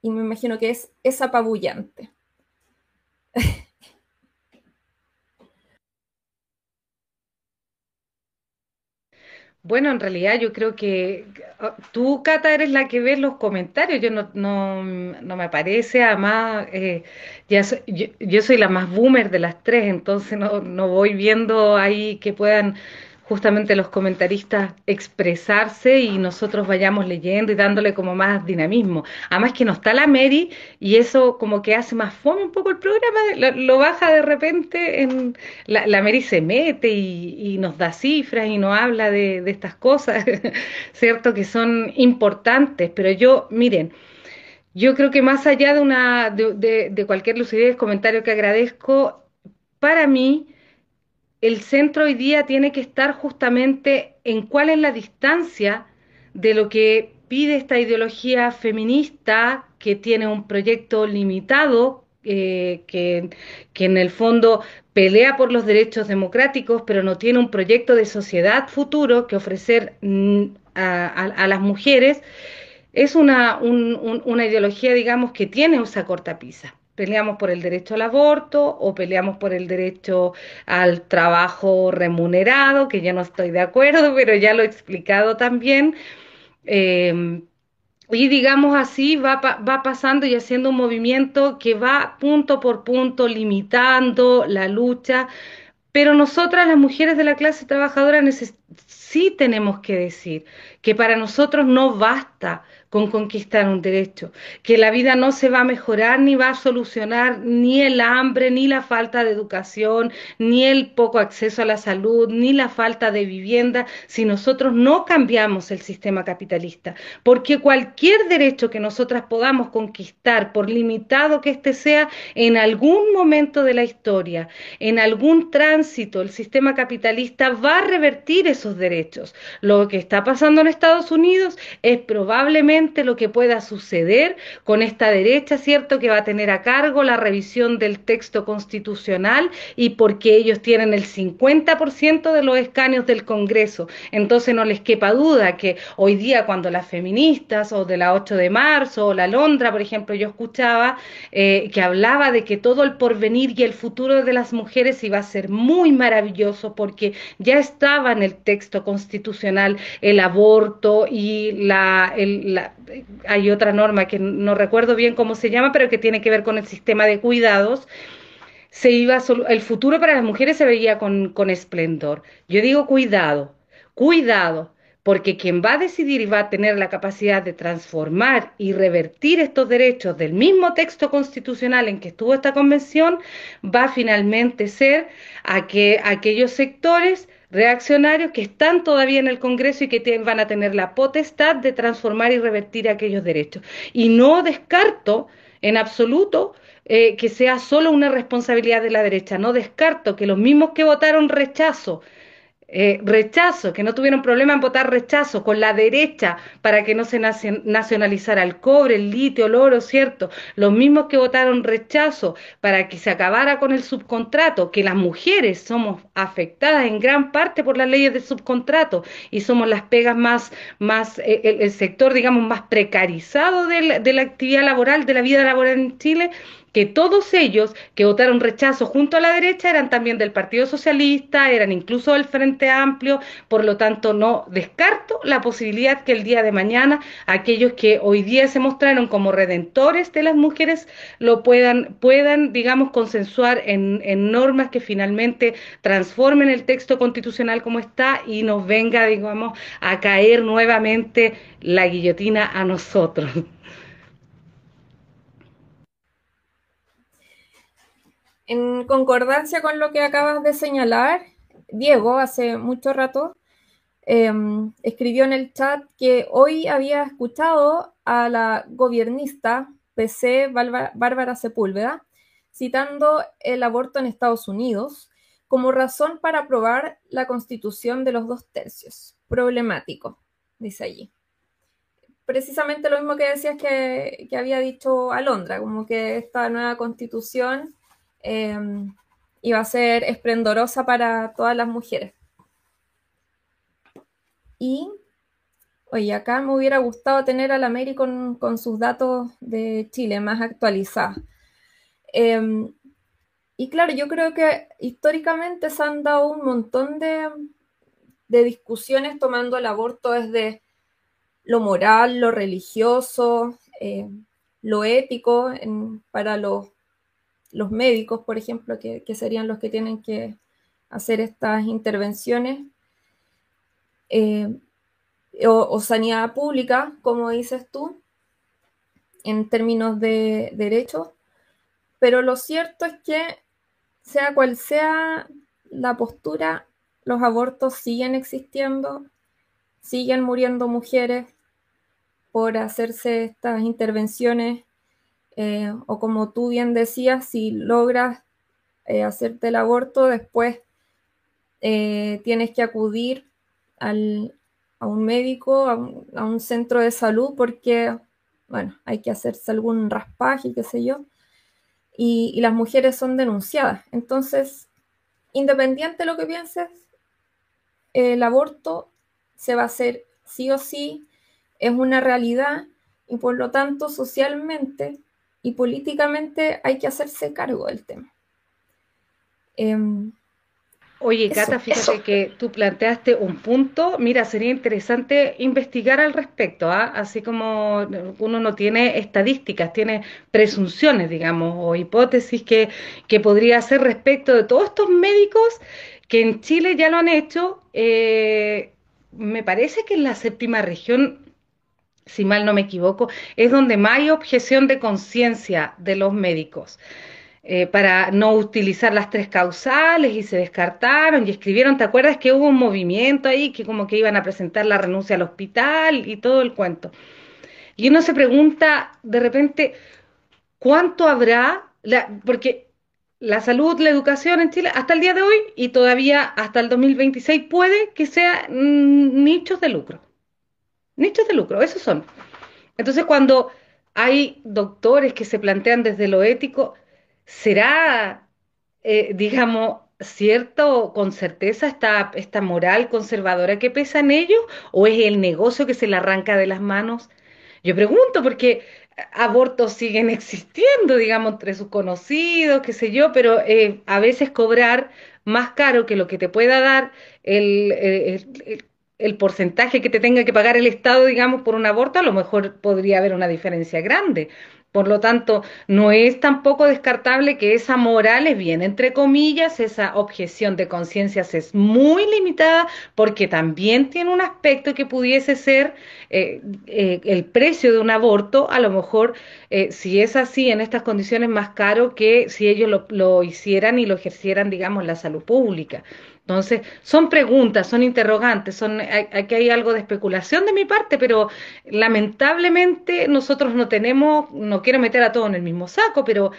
y me imagino que es, es apabullante. Bueno, en realidad yo creo que ah, tú, Cata, eres la que ves los comentarios. Yo no, no, no me parece, además, eh, ya yo, yo, soy la más boomer de las tres, entonces no, no voy viendo ahí que puedan justamente los comentaristas expresarse y nosotros vayamos leyendo y dándole como más dinamismo. Además que no está la Mary y eso como que hace más fome un poco el programa, lo, baja de repente, en la, Mary se mete y, nos da cifras y nos habla de, estas cosas, ¿cierto? Que son importantes, pero yo, miren, yo creo que más allá de, una, de, de cualquier lucidez, comentario que agradezco, para mí, el centro hoy día tiene que estar justamente en cuál es la distancia de lo que pide esta ideología feminista que tiene un proyecto limitado, eh, que, en el fondo pelea por los derechos democráticos, pero no tiene un proyecto de sociedad futuro que ofrecer mm, a, las mujeres, es una, una ideología, digamos, que tiene esa cortapisa peleamos por el derecho al aborto o peleamos por el derecho al trabajo remunerado, que yo no estoy de acuerdo, pero ya lo he explicado también. Em, y digamos así, va, va pasando y haciendo un movimiento que va punto por punto limitando la lucha, pero nosotras las mujeres de la clase trabajadora sí tenemos que decir que para nosotros no basta con conquistar un derecho, que la vida no se va a mejorar ni va a solucionar ni el hambre, ni la falta de educación, ni el poco acceso a la salud, ni la falta de vivienda, si nosotros no cambiamos el sistema capitalista. Porque cualquier derecho que nosotras podamos conquistar, por limitado que éste sea, en algún momento de la historia, en algún tránsito, el sistema capitalista va a revertir esos derechos. Lo que está pasando en Estados Unidos es probablemente lo que pueda suceder con esta derecha, ¿cierto? Que va a tener a cargo la revisión del texto constitucional y porque ellos tienen el 50% de los escaños del Congreso. Entonces no les quepa duda que hoy día cuando las feministas o de la 8 de marzo o la Londra, por ejemplo, yo escuchaba eh, que hablaba de que todo el porvenir y el futuro de las mujeres iba a ser muy maravilloso porque ya estaba en el texto constitucional el aborto y la, la hay otra norma que no recuerdo bien cómo se llama, pero que tiene que ver con el sistema de cuidados, se iba el futuro para las mujeres se veía con, con esplendor. Yo digo cuidado, cuidado, porque quien va a decidir y va a tener la capacidad de transformar y revertir estos derechos del mismo texto constitucional en que estuvo esta convención, va a finalmente ser a que aquellos sectores reaccionarios que están todavía en el Congreso y que van a tener la potestad de transformar y revertir aquellos derechos. Y no descarto en absoluto eh, que sea solo una responsabilidad de la derecha, no descarto que los mismos que votaron rechazo eh, rechazo, que no tuvieron problema en votar rechazo con la derecha para que no se nacionalizara el cobre, el litio, el oro, ¿cierto? Los mismos que votaron rechazo para que se acabara con el subcontrato, que las mujeres somos afectadas en gran parte por las leyes de subcontrato y somos las pegas más, más eh, el, sector, digamos, más precarizado de la actividad laboral, de la vida laboral en Chile, que todos ellos que votaron rechazo junto a la derecha eran también del Partido Socialista, eran incluso del Frente Amplio, por lo tanto no descarto la posibilidad que el día de mañana aquellos que hoy día se mostraron como redentores de las mujeres lo puedan, puedan digamos, consensuar en, en normas que finalmente transformen el texto constitucional como está y nos venga, digamos, a caer nuevamente la guillotina a nosotros. En concordancia con lo que acabas de señalar, Diego, hace mucho rato, em, escribió en el chat que hoy había escuchado a la gobernista PC Bárbara Sepúlveda citando el aborto en Estados Unidos como razón para aprobar la constitución de los dos tercios. Problemático, dice allí. Precisamente lo mismo que decías que, que había dicho Alondra, como que esta nueva constitución Em, y va a ser esplendorosa para todas las mujeres. Y, oye, acá me hubiera gustado tener a la Mary con, sus datos de Chile más actualizados. Em, y claro, yo creo que históricamente se han dado un montón de, de discusiones tomando el aborto desde lo moral, lo religioso, eh, lo ético para los, los, médicos, por ejemplo, que, serían los que tienen que hacer estas intervenciones, eh, o, sanidad pública, como dices tú, en términos de derechos. Pero lo cierto es que, sea cual sea la postura, los abortos siguen existiendo, siguen muriendo mujeres por hacerse estas intervenciones, eh, o como tú bien decías, si logras eh, hacerte el aborto, después eh, tienes que acudir a un médico, a un, centro de salud, porque, bueno, hay que hacerse algún raspaje, qué sé yo, y, y las mujeres son denunciadas. Entonces, independiente de lo que pienses, el aborto se va a hacer sí o sí, es una realidad y por lo tanto socialmente y políticamente hay que hacerse cargo del tema. Em, Oye, Cata, fíjate que tú planteaste un punto. Mira, sería interesante investigar al respecto, ¿ah? así como uno no tiene estadísticas, tiene presunciones, digamos, o hipótesis que, que podría hacer respecto de todos estos médicos que en Chile ya lo han hecho. Eh, me parece que en la séptima región, si mal no me equivoco, es donde más hay objeción de conciencia de los médicos. Eh, para no utilizar las tres causales y se descartaron y escribieron, ¿te acuerdas que hubo un movimiento ahí que como que iban a presentar la renuncia al hospital y todo el cuento? Y uno se pregunta de repente, ¿cuánto habrá? porque la salud, la educación en Chile hasta el día de hoy y todavía hasta el 2026 puede que sean nichos de lucro. Nichos de lucro, esos son. Entonces cuando hay doctores que se plantean desde lo ético, ¿será, eh, digamos, cierto con certeza esta, esta moral conservadora que pesa en ellos o es el negocio que se le arranca de las manos? Yo pregunto porque abortos siguen existiendo, digamos, entre sus conocidos, qué sé yo, pero eh, a veces cobrar más caro que lo que te pueda dar el, el, porcentaje que te tenga que pagar el Estado, digamos, por un aborto, a lo mejor podría haber una diferencia grande. Por lo tanto, no es tampoco descartable que esa moral es bien, entre comillas, esa objeción de conciencias es muy limitada porque también tiene un aspecto que pudiese ser eh, eh, el precio de un aborto, a lo mejor, eh, si es así, en estas condiciones, más caro que si ellos lo, lo hicieran y lo ejercieran, digamos, la salud pública. Entonces, son preguntas, son interrogantes, son, aquí hay algo de especulación de mi parte, pero lamentablemente nosotros no tenemos, no quiero meter a todos en el mismo saco, pero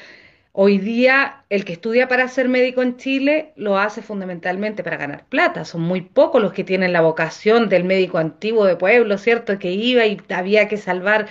hoy día el que estudia para ser médico en Chile lo hace fundamentalmente para ganar plata. Son muy pocos los que tienen la vocación del médico antiguo de pueblo, ¿cierto? Que iba y había que salvar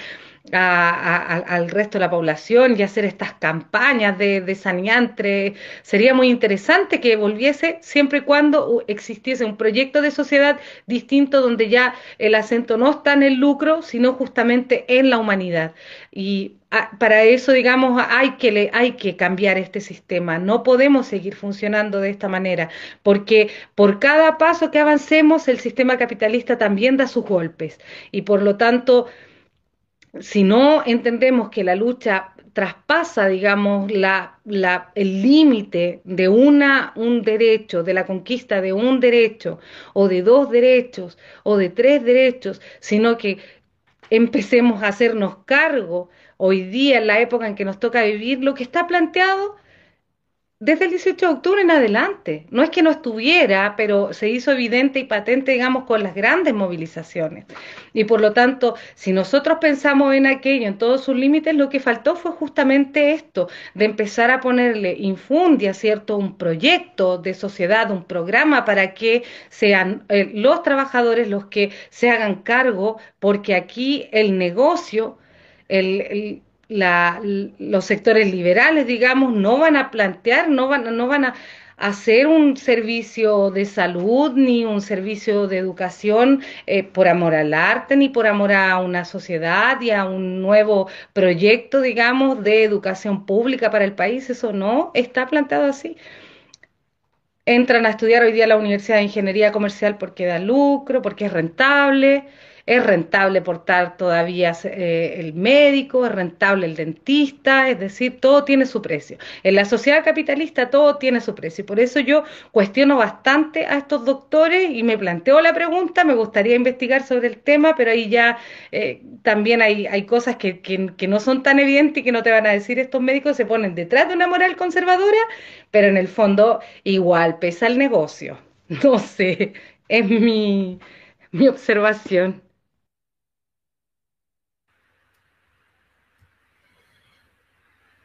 al resto de la población y hacer estas campañas de, de. Sería muy interesante que volviese siempre y cuando existiese un proyecto de sociedad distinto donde ya el acento no está en el lucro, sino justamente en la humanidad. Y para eso, digamos, hay que, hay que cambiar este sistema. No podemos seguir funcionando de esta manera, porque por cada paso que avancemos, el sistema capitalista también da sus golpes. Y por lo tanto, si no entendemos que la lucha traspasa, digamos, la, la, el límite de una, un derecho, de la conquista de un derecho, o de dos derechos, o de tres derechos, sino que empecemos a hacernos cargo hoy día, en la época en que nos toca vivir, lo que está planteado desde el 18 de octubre en adelante. No es que no estuviera, pero se hizo evidente y patente, digamos, con las grandes movilizaciones. Y por lo tanto, si nosotros pensamos en aquello, en todos sus límites, lo que faltó fue justamente esto, de empezar a ponerle infundia, ¿cierto? Un proyecto de sociedad, un programa para que sean eh, los trabajadores los que se hagan cargo, porque aquí el negocio, el la, los sectores liberales, digamos, no van a plantear, no van, no van a hacer un servicio de salud ni un servicio de educación eh, por amor al arte ni por amor a una sociedad y a un nuevo proyecto, digamos, de educación pública para el país. Eso no está planteado así. entran a estudiar hoy día la Universidad de Ingeniería Comercial porque da lucro, porque es rentable, es rentable portar todavía eh, el médico, es rentable el dentista, es decir, todo tiene su precio. En la sociedad capitalista todo tiene su precio por eso yo cuestiono bastante a estos doctores y me planteo la pregunta, me gustaría investigar sobre el tema, pero ahí ya eh, también hay, hay cosas que, que no son tan evidentes y que no te van a decir estos médicos, se ponen detrás de una moral conservadora, pero en el fondo igual pesa el negocio. No sé, es mi, mi observación.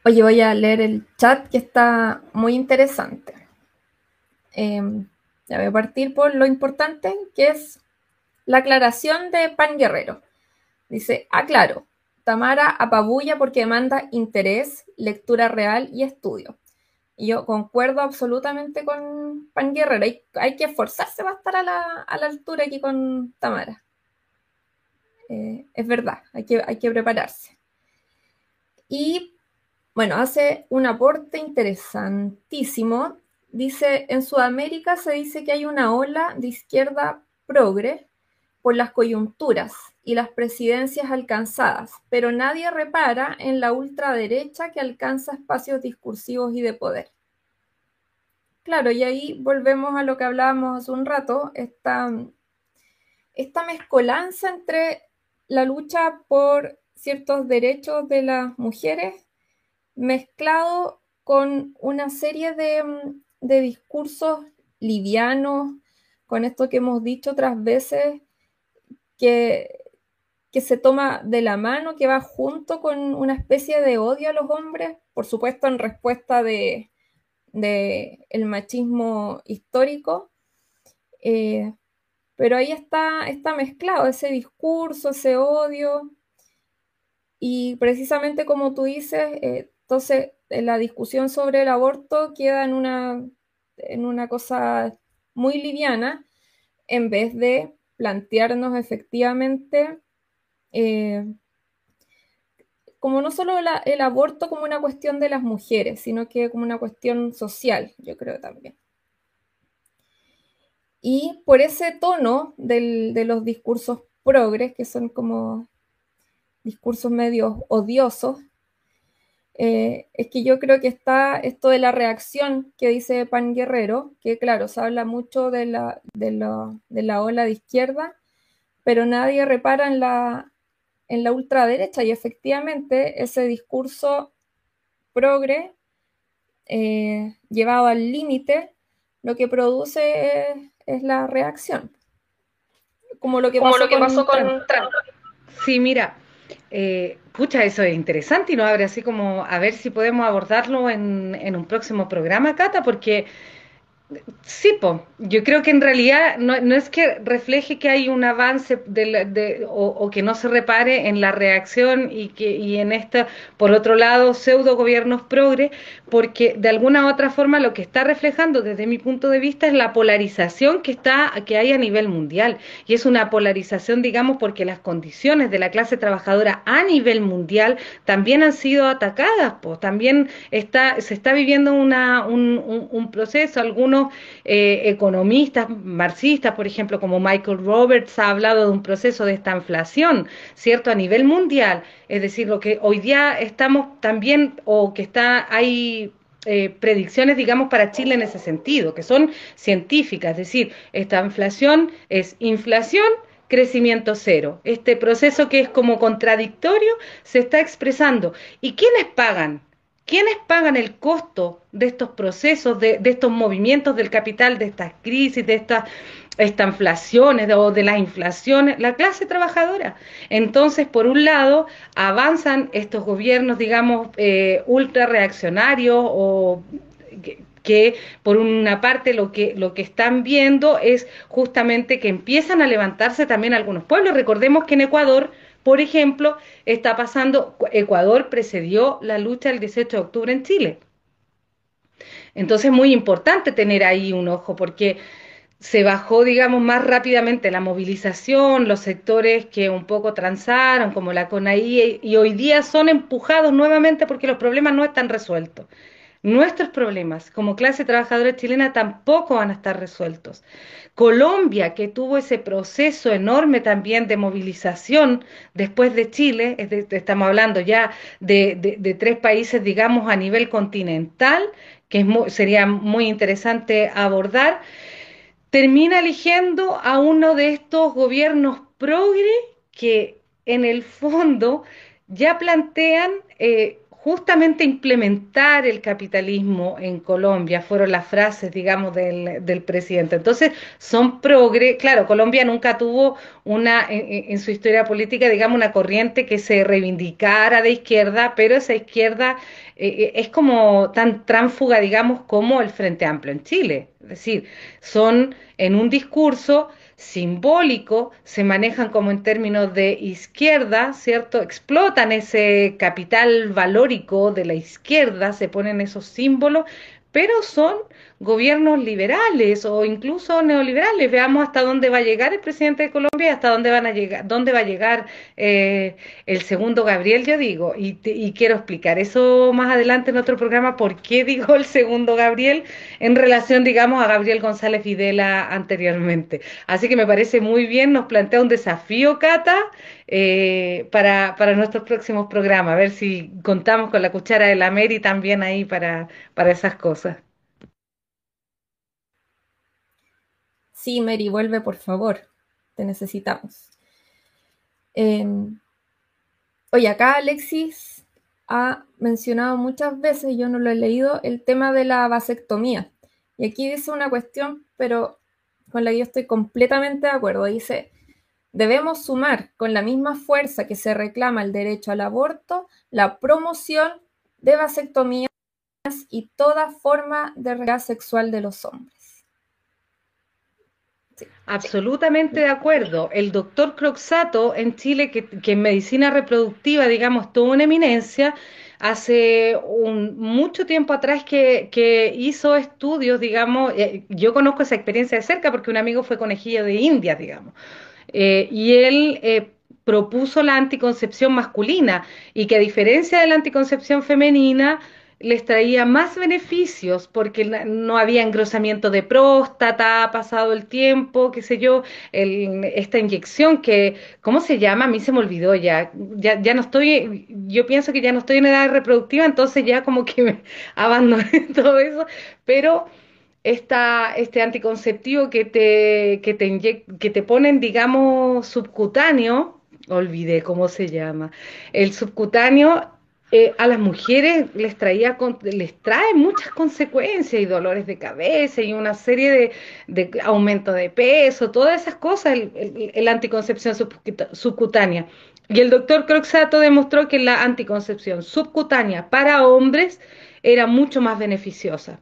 Oye, voy a leer el chat que está muy interesante. Em, ya voy a partir por lo importante, que es la aclaración de Pan Guerrero. Dice, aclaro, Tamara apabulla porque demanda interés, lectura real y estudio. Y yo concuerdo absolutamente con Pan Guerrero. Hay, que esforzarse para estar a la, altura aquí con Tamara. Eh, es verdad, hay que, hay que prepararse. Y bueno, hace un aporte interesantísimo. Dice, en Sudamérica se dice que hay una ola de izquierda progre por las coyunturas y las presidencias alcanzadas, pero nadie repara en la ultraderecha que alcanza espacios discursivos y de poder. Claro, y ahí volvemos a lo que hablábamos hace un rato, esta, esta mezcolanza entre la lucha por ciertos derechos de las mujeres mezclado con una serie mm, de, discursos livianos, con esto que hemos dicho otras veces, que, se toma de la mano, que va junto con una especie de odio a los hombres, por supuesto en respuesta de, el machismo histórico. Eh, pero ahí está, está mezclado ese discurso, ese odio. Y precisamente como tú dices, eh, entonces, la discusión sobre el aborto queda en una, en una cosa muy liviana en vez de plantearnos efectivamente eh, como no solo el aborto como una cuestión de las mujeres, sino que como una cuestión social, yo creo también. Y por ese tono de los discursos progres, que son como discursos medios odiosos, eh, es que yo creo que está esto de la reacción que dice Pan Guerrero, que claro, se habla mucho de la, de la, ola de izquierda, pero nadie repara en la, en la ultraderecha y efectivamente ese discurso progre eh, llevado al límite, lo que produce es, la reacción. Como lo que pasó, con, Trump. Sí, mira, eh, pucha, eso es interesante y nos abre así como a ver si podemos abordarlo en, en un próximo programa, Cata, porque Sí, yo creo que en realidad no, es que refleje que hay un avance de, o, que no se repare en la reacción y que y en esta, por otro lado, pseudo gobiernos progre, porque de alguna u otra forma lo que está reflejando desde mi punto de vista es la polarización que está que hay a nivel mundial y es una polarización, digamos, porque las condiciones de la clase trabajadora a nivel mundial también han sido atacadas, pues también está se está viviendo una, un, un proceso, algunos eh, economistas marxistas, por ejemplo, como Michael Roberts, ha hablado de un proceso de esta inflación, ¿cierto? A nivel mundial. Es decir, lo que hoy día estamos también, o que está, hay eh, predicciones, digamos, para Chile en ese sentido, que son científicas, es decir, esta inflación es inflación, crecimiento cero. Este proceso que es como contradictorio se está expresando. ¿Y quiénes pagan? ¿Quiénes pagan el costo de estos procesos, de, estos movimientos del capital, de estas crisis, de estas inflaciones o de las inflaciones? La clase trabajadora. Entonces, por un lado, avanzan estos gobiernos, digamos, eh, ultra reaccionarios o que, por una parte lo que, lo que están viendo es justamente que empiezan a levantarse también algunos pueblos. Recordemos que en Ecuador por ejemplo, está pasando, Ecuador precedió la lucha del 18 de octubre en Chile. Entonces es muy importante tener ahí un ojo porque se bajó, digamos, más rápidamente la movilización, los sectores que un poco transaron, como la CONAI, y hoy día son empujados nuevamente porque los problemas no están resueltos. nuestros problemas como clase trabajadora chilena tampoco van a estar resueltos. Colombia, que tuvo ese proceso enorme también de movilización después de Chile, estamos hablando ya de, tres países, digamos, a nivel continental, que sería muy interesante abordar, termina eligiendo a uno de estos gobiernos progre que en el fondo ya plantean eh, justamente implementar el capitalismo en Colombia, fueron las frases, digamos, del, presidente. Entonces, son progre, claro, Colombia nunca tuvo una, en, su historia política, digamos, una corriente que se reivindicara de izquierda, pero esa izquierda eh, eh, es como tan tránfuga, digamos, como el Frente Amplio en Chile. Es decir, son en un discurso simbólico, se manejan como en términos de izquierda, ¿cierto? Explotan ese capital valórico de la izquierda, se ponen esos símbolos, pero son gobiernos liberales o incluso neoliberales. Veamos hasta dónde va a llegar el presidente de Colombia y hasta dónde van a llegar, dónde va a llegar eh, el segundo Gabriel, yo digo, y, y, quiero explicar eso más adelante en otro programa, por qué digo el segundo Gabriel en relación, digamos, a Gabriel González Videla anteriormente. Así que me parece muy bien, nos plantea un desafío, Cata, eh, para, nuestros próximos programas, a ver si contamos con la cuchara de la Mary también ahí para, para esas cosas. Sí, Mary, vuelve por favor, te necesitamos. Em, oye, acá Alexis ha mencionado muchas veces, yo no lo he leído, el tema de la vasectomía. Y aquí dice una cuestión, pero con la que yo estoy completamente de acuerdo. Dice, debemos sumar con la misma fuerza que se reclama el derecho al aborto, la promoción de vasectomías y toda forma de realidad sexual de los hombres. Absolutamente de acuerdo. El doctor Croxato en Chile, que, en medicina reproductiva, digamos, tuvo una eminencia, hace un, mucho tiempo atrás que, hizo estudios, digamos, eh, yo conozco esa experiencia de cerca porque un amigo fue conejillo de India, digamos, eh, y él eh, propuso la anticoncepción masculina y que a diferencia de la anticoncepción femenina, les traía más beneficios porque no había engrosamiento de próstata, ha pasado el tiempo, qué sé yo, esta inyección que, ¿cómo se llama? A mí se me olvidó ya. ya, ya no estoy, yo pienso que ya no estoy en edad reproductiva, entonces ya como que me abandoné todo eso, pero esta, este anticonceptivo que te, que te, que te ponen, digamos, subcutáneo, olvidé cómo se llama, el subcutáneo eh, a las mujeres les traía les trae muchas consecuencias y dolores de cabeza y una serie de, aumento de peso, todas esas cosas, el, anticoncepción subcutánea. Y el doctor Croxato demostró que la anticoncepción subcutánea para hombres era mucho más beneficiosa.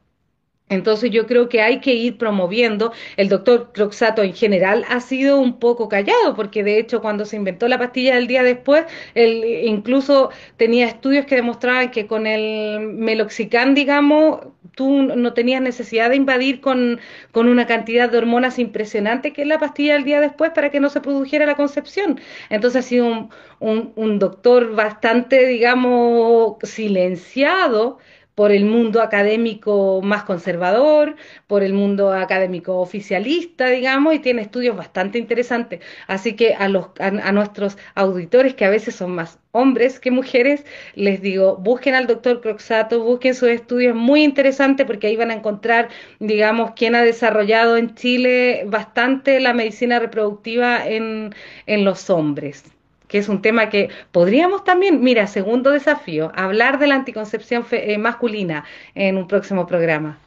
Entonces yo creo que hay que ir promoviendo. El doctor Croxato en general ha sido un poco callado, porque de hecho cuando se inventó la pastilla del día después, él incluso tenía estudios que demostraban que con el meloxicam, digamos, tú no tenías necesidad de invadir con, una cantidad de hormonas impresionante que es la pastilla del día después para que no se produjera la concepción. Entonces ha sido un, un doctor bastante, digamos, silenciado por el mundo académico más conservador, por el mundo académico oficialista, digamos, y tiene estudios bastante interesantes. Así que a, los, a, nuestros auditores, que a veces son más hombres que mujeres, les digo, busquen al doctor Croxato, busquen sus estudios muy interesantes porque ahí van a encontrar, digamos, quién ha desarrollado en Chile bastante la medicina reproductiva en, en los hombres que es un tema que podríamos también, mira, segundo desafío, hablar de la anticoncepción eh, masculina en un próximo programa.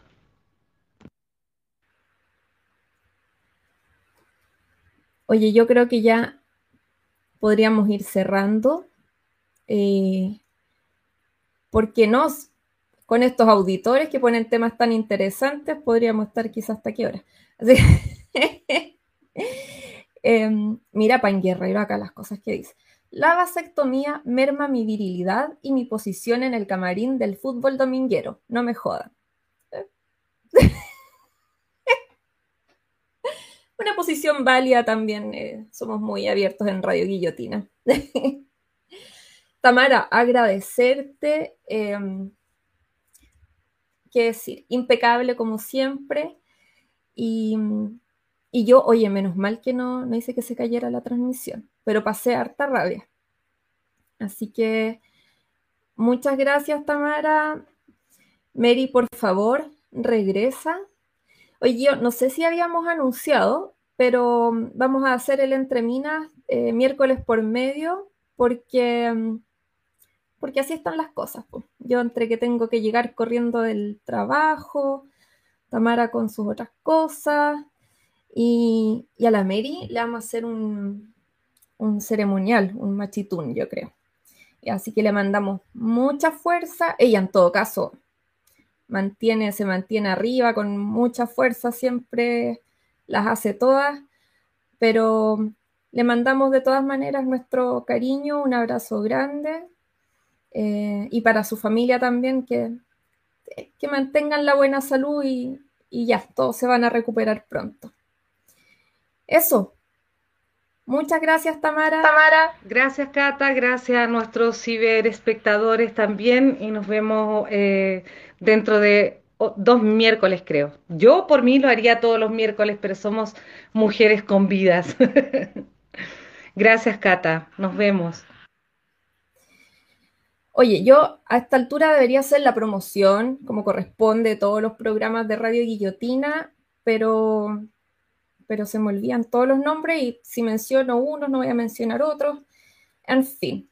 Oye, yo creo que ya podríamos ir cerrando, eh, porque nos, con estos auditores que ponen temas tan interesantes, podríamos estar quizás hasta qué hora. Así Em, mira, Pan Guerrero acá las cosas que dice. La vasectomía merma mi virilidad y mi posición en el camarín del fútbol dominguero. No me jodan. Una posición válida también. Eh, somos muy abiertos en Radio Guillotina. Tamara, agradecerte. Em, que decir, impecable como siempre. Y, yo, oye, menos mal que no, no hice que se cayera la transmisión, pero pasé harta rabia. Así que muchas gracias, Tamara. Mary, por favor, regresa. Oye, yo no sé si habíamos anunciado, pero vamos a hacer el Entre Minas eh, miércoles por medio, porque, porque así están las cosas. Yo entre que tengo que llegar corriendo del trabajo, Tamara con sus otras cosas, y, a la Mary le vamos a hacer un, un ceremonial, un machitún, yo creo. Así que le mandamos mucha fuerza. Ella en todo caso mantiene, se mantiene arriba con mucha fuerza, siempre las hace todas, pero le mandamos de todas maneras nuestro cariño, un abrazo grande eh, y para su familia también que, que mantengan la buena salud y, y ya, todos se van a recuperar pronto. Eso, Muchas gracias, Tamara. Tamara. Gracias, Cata. Gracias a nuestros ciberespectadores también. Y nos vemos eh, dentro de dos miércoles, creo. Yo por mí lo haría todos los miércoles, pero somos mujeres con vidas. gracias, Cata. Nos vemos. Oye, yo a esta altura debería hacer la promoción, como corresponde, de todos los programas de Radio Guillotina, pero pero se me olvidan todos los nombres y si menciono uno no voy a mencionar otros. En fin.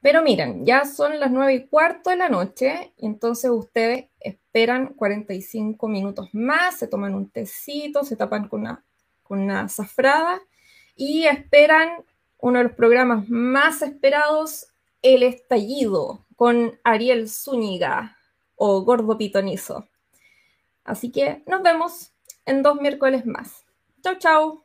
Pero miren, ya son las nueve y cuarto de la noche entonces ustedes esperan 45 minutos más, se toman un tecito, se tapan con una, con una zafrada y esperan uno de los programas más esperados, El Estallido, con Ariel Zúñiga o Gordo Pitonizo. Así que nos vemos en dos miércoles más. Chau, chau.